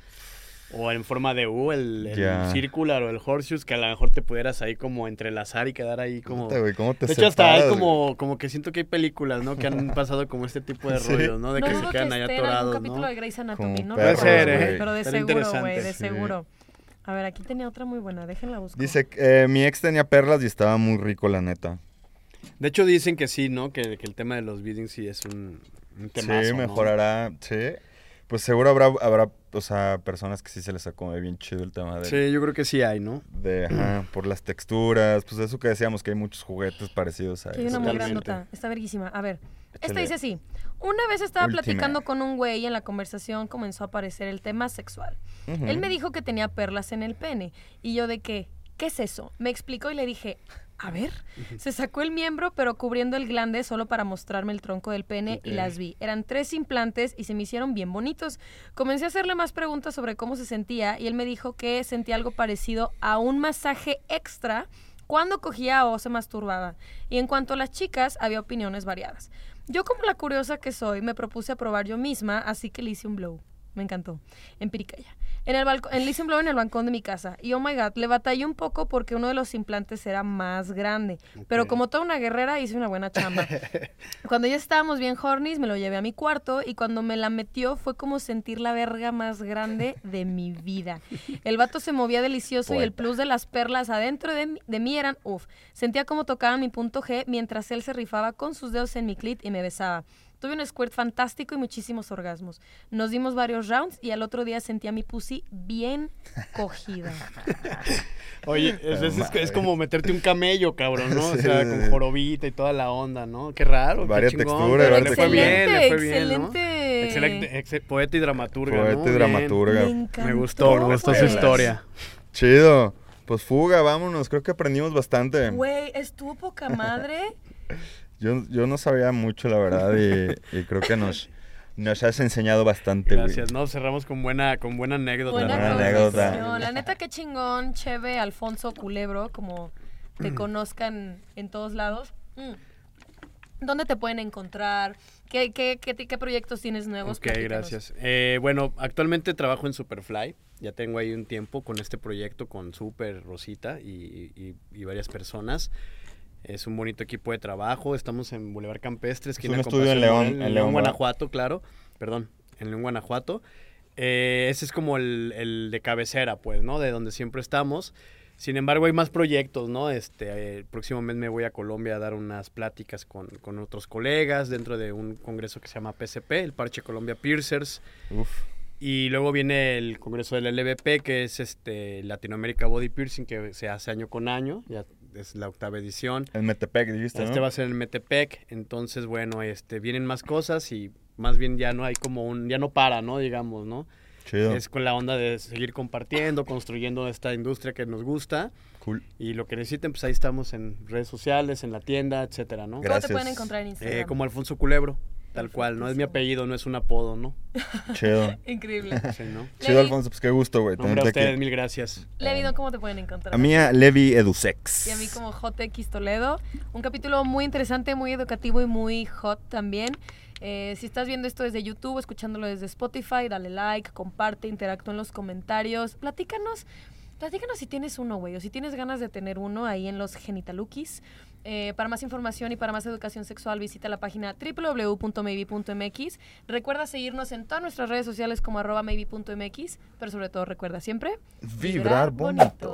Speaker 3: o en forma de U, el, el
Speaker 1: Ya.
Speaker 3: circular o el horseshoes, que a lo mejor te pudieras ahí como entrelazar y quedar ahí como...
Speaker 1: Puta, güey, ¿cómo te
Speaker 3: De hecho, hasta hay como, como que siento que hay películas, ¿no? Que han pasado como este tipo de rollos, ¿no? De
Speaker 2: no
Speaker 3: que
Speaker 2: dudo
Speaker 3: se quedan
Speaker 2: que algún
Speaker 3: atorados,
Speaker 2: capítulo
Speaker 3: ¿no?
Speaker 2: de Grey's Anatomy,
Speaker 1: Como
Speaker 2: no
Speaker 3: Puede
Speaker 2: recuerdo,
Speaker 3: ser, ¿eh?
Speaker 2: pero de
Speaker 3: Estaría
Speaker 2: seguro, güey, de
Speaker 1: sí.
Speaker 2: seguro. A ver, aquí tenía otra muy buena, déjenla buscar.
Speaker 1: Dice, eh, mi ex tenía perlas y estaba muy rico, la neta.
Speaker 3: De hecho, dicen que sí, ¿no? Que, que el tema de los biddings sí es un, un temazo,
Speaker 1: sí,
Speaker 3: ¿no?
Speaker 1: mejorará, sí. Pues seguro habrá, habrá, o sea, personas que sí se les acomode bien chido el tema de,
Speaker 3: Sí, yo creo que sí hay, ¿no?
Speaker 1: de ajá, por las texturas, pues eso que decíamos, que hay muchos juguetes parecidos a
Speaker 2: Aquí hay
Speaker 1: eso.
Speaker 2: una muy grandota, está verguísima. A ver, esta dice así. Una vez estaba
Speaker 1: Última.
Speaker 2: platicando con un güey y en la conversación comenzó a aparecer el tema sexual. Él me dijo que tenía perlas en el pene. Y yo de qué, ¿qué es eso? Me explicó y le dije, a ver. Se sacó el miembro, pero cubriendo el glande solo para mostrarme el tronco del pene y las vi. Eran tres implantes y se me hicieron bien bonitos. Comencé a hacerle más preguntas sobre cómo se sentía y él me dijo que sentía algo parecido a un masaje extra cuando cogía o se masturbaba. Y en cuanto a las chicas, había opiniones variadas. Yo como la curiosa que soy, me propuse a probar yo misma, así que le hice un blow. Me encantó. En Piricaya. En el balcón, blow en el balcón de mi casa. Y oh my god, le batallé un poco porque uno de los implantes era más grande. Pero como toda una guerrera, hice una buena chamba. Cuando ya estábamos bien hornies, me lo llevé a mi cuarto y cuando me la metió fue como sentir la verga más grande de mi vida. El vato se movía delicioso y el plus de las perlas adentro de, mí- de mí eran uff. Sentía como tocaban mi punto G mientras él se rifaba con sus dedos en mi clit y me besaba. Tuve un squirt fantástico y muchísimos orgasmos. Nos dimos varios rounds y al otro día sentía mi pussy bien cogida.
Speaker 3: Oye, es, es- es- es como meterte un camello, cabrón, ¿no? O sea,
Speaker 1: sí,
Speaker 3: con jorobita y toda la onda, ¿no? Qué raro. qué
Speaker 1: Varias
Speaker 3: chingón,
Speaker 1: texturas, varias
Speaker 3: le fue bien, le fue
Speaker 2: Excelente,
Speaker 3: bien, ¿no?
Speaker 2: excelente.
Speaker 3: Excelente, ex- poeta y dramaturga,
Speaker 1: Poeta
Speaker 3: ¿no?
Speaker 1: y dramaturga.
Speaker 2: Me
Speaker 3: gustó, me gustó su
Speaker 2: güey.
Speaker 3: historia.
Speaker 1: Chido. Pues fuga, vámonos. Creo que aprendimos bastante.
Speaker 2: Güey, estuvo poca madre.
Speaker 1: Yo, yo no sabía mucho, la verdad, y, y creo que nos, nos has enseñado bastante, güey.
Speaker 3: Gracias, ¿no? Cerramos con buena, con buena anécdota.
Speaker 2: Buena
Speaker 1: Buena.
Speaker 2: La neta, qué chingón, Cheve, Alfonso Culebro, como te
Speaker 3: Mm.
Speaker 2: conozcan en todos lados. Mm. ¿Dónde te pueden encontrar? ¿Qué, qué, qué, qué proyectos tienes nuevos?
Speaker 3: Ok,
Speaker 2: Platícanos.
Speaker 3: gracias. Eh, bueno, actualmente trabajo en Superfly. Ya tengo ahí un tiempo con este proyecto con Super, Rosita y, y- y varias personas. Es un bonito equipo de trabajo. Estamos en Boulevard Campestre, esquina
Speaker 1: un
Speaker 3: con
Speaker 1: estudio en León, en León.
Speaker 3: Guanajuato, claro. Perdón, en León, Guanajuato. Eh, ese es como el, el de cabecera, pues, ¿no? De donde siempre estamos. Sin embargo, hay más proyectos, ¿no? Este, eh, el próximo mes me voy a Colombia a dar unas pláticas con, con otros colegas dentro de un congreso que se llama PCP, el Parche Colombia Piercers.
Speaker 1: Uf.
Speaker 3: Y luego viene el congreso del LBP, que es este Latinoamérica Body Piercing, que se hace año con año, ya es la octava edición.
Speaker 1: En Metepec, dijiste,
Speaker 3: Este
Speaker 1: ¿no?
Speaker 3: va a ser en Metepec, entonces bueno, este vienen más cosas y más bien ya no hay como un, ya no para, ¿no? Digamos, ¿no?
Speaker 1: Chido.
Speaker 3: Es con la onda de seguir compartiendo, construyendo esta industria que nos gusta
Speaker 1: Cool.
Speaker 3: y lo que necesiten, pues ahí estamos en redes sociales, en la tienda, etcétera, ¿no?
Speaker 2: ¿Cómo te pueden encontrar en Instagram?
Speaker 3: Eh, como Alfonso Culebro, tal cual, no es mi apellido, no es un apodo, ¿no?
Speaker 1: Chido.
Speaker 2: Increíble.
Speaker 3: Sí, ¿no?
Speaker 1: Chido,
Speaker 2: Levi,
Speaker 1: Alfonso, pues qué gusto, güey.
Speaker 3: Nombre a ustedes,
Speaker 1: aquí.
Speaker 3: mil gracias.
Speaker 2: Levido, ¿cómo te pueden encontrar?
Speaker 1: A mí, a Levi Edusex.
Speaker 2: Y a mí como JX Toledo. Un capítulo muy interesante, muy educativo y muy hot también. Eh, si estás viendo esto desde YouTube, escuchándolo desde Spotify, dale like, comparte, interactúa en los comentarios. Platícanos, platícanos si tienes uno, güey, o si tienes ganas de tener uno ahí en los Genitalukis. Eh, para más información y para más educación sexual, visita la página www.maybe.mx. Recuerda seguirnos en todas nuestras redes sociales como arroba maybe.mx, pero sobre todo recuerda siempre
Speaker 1: Vibrar bonito.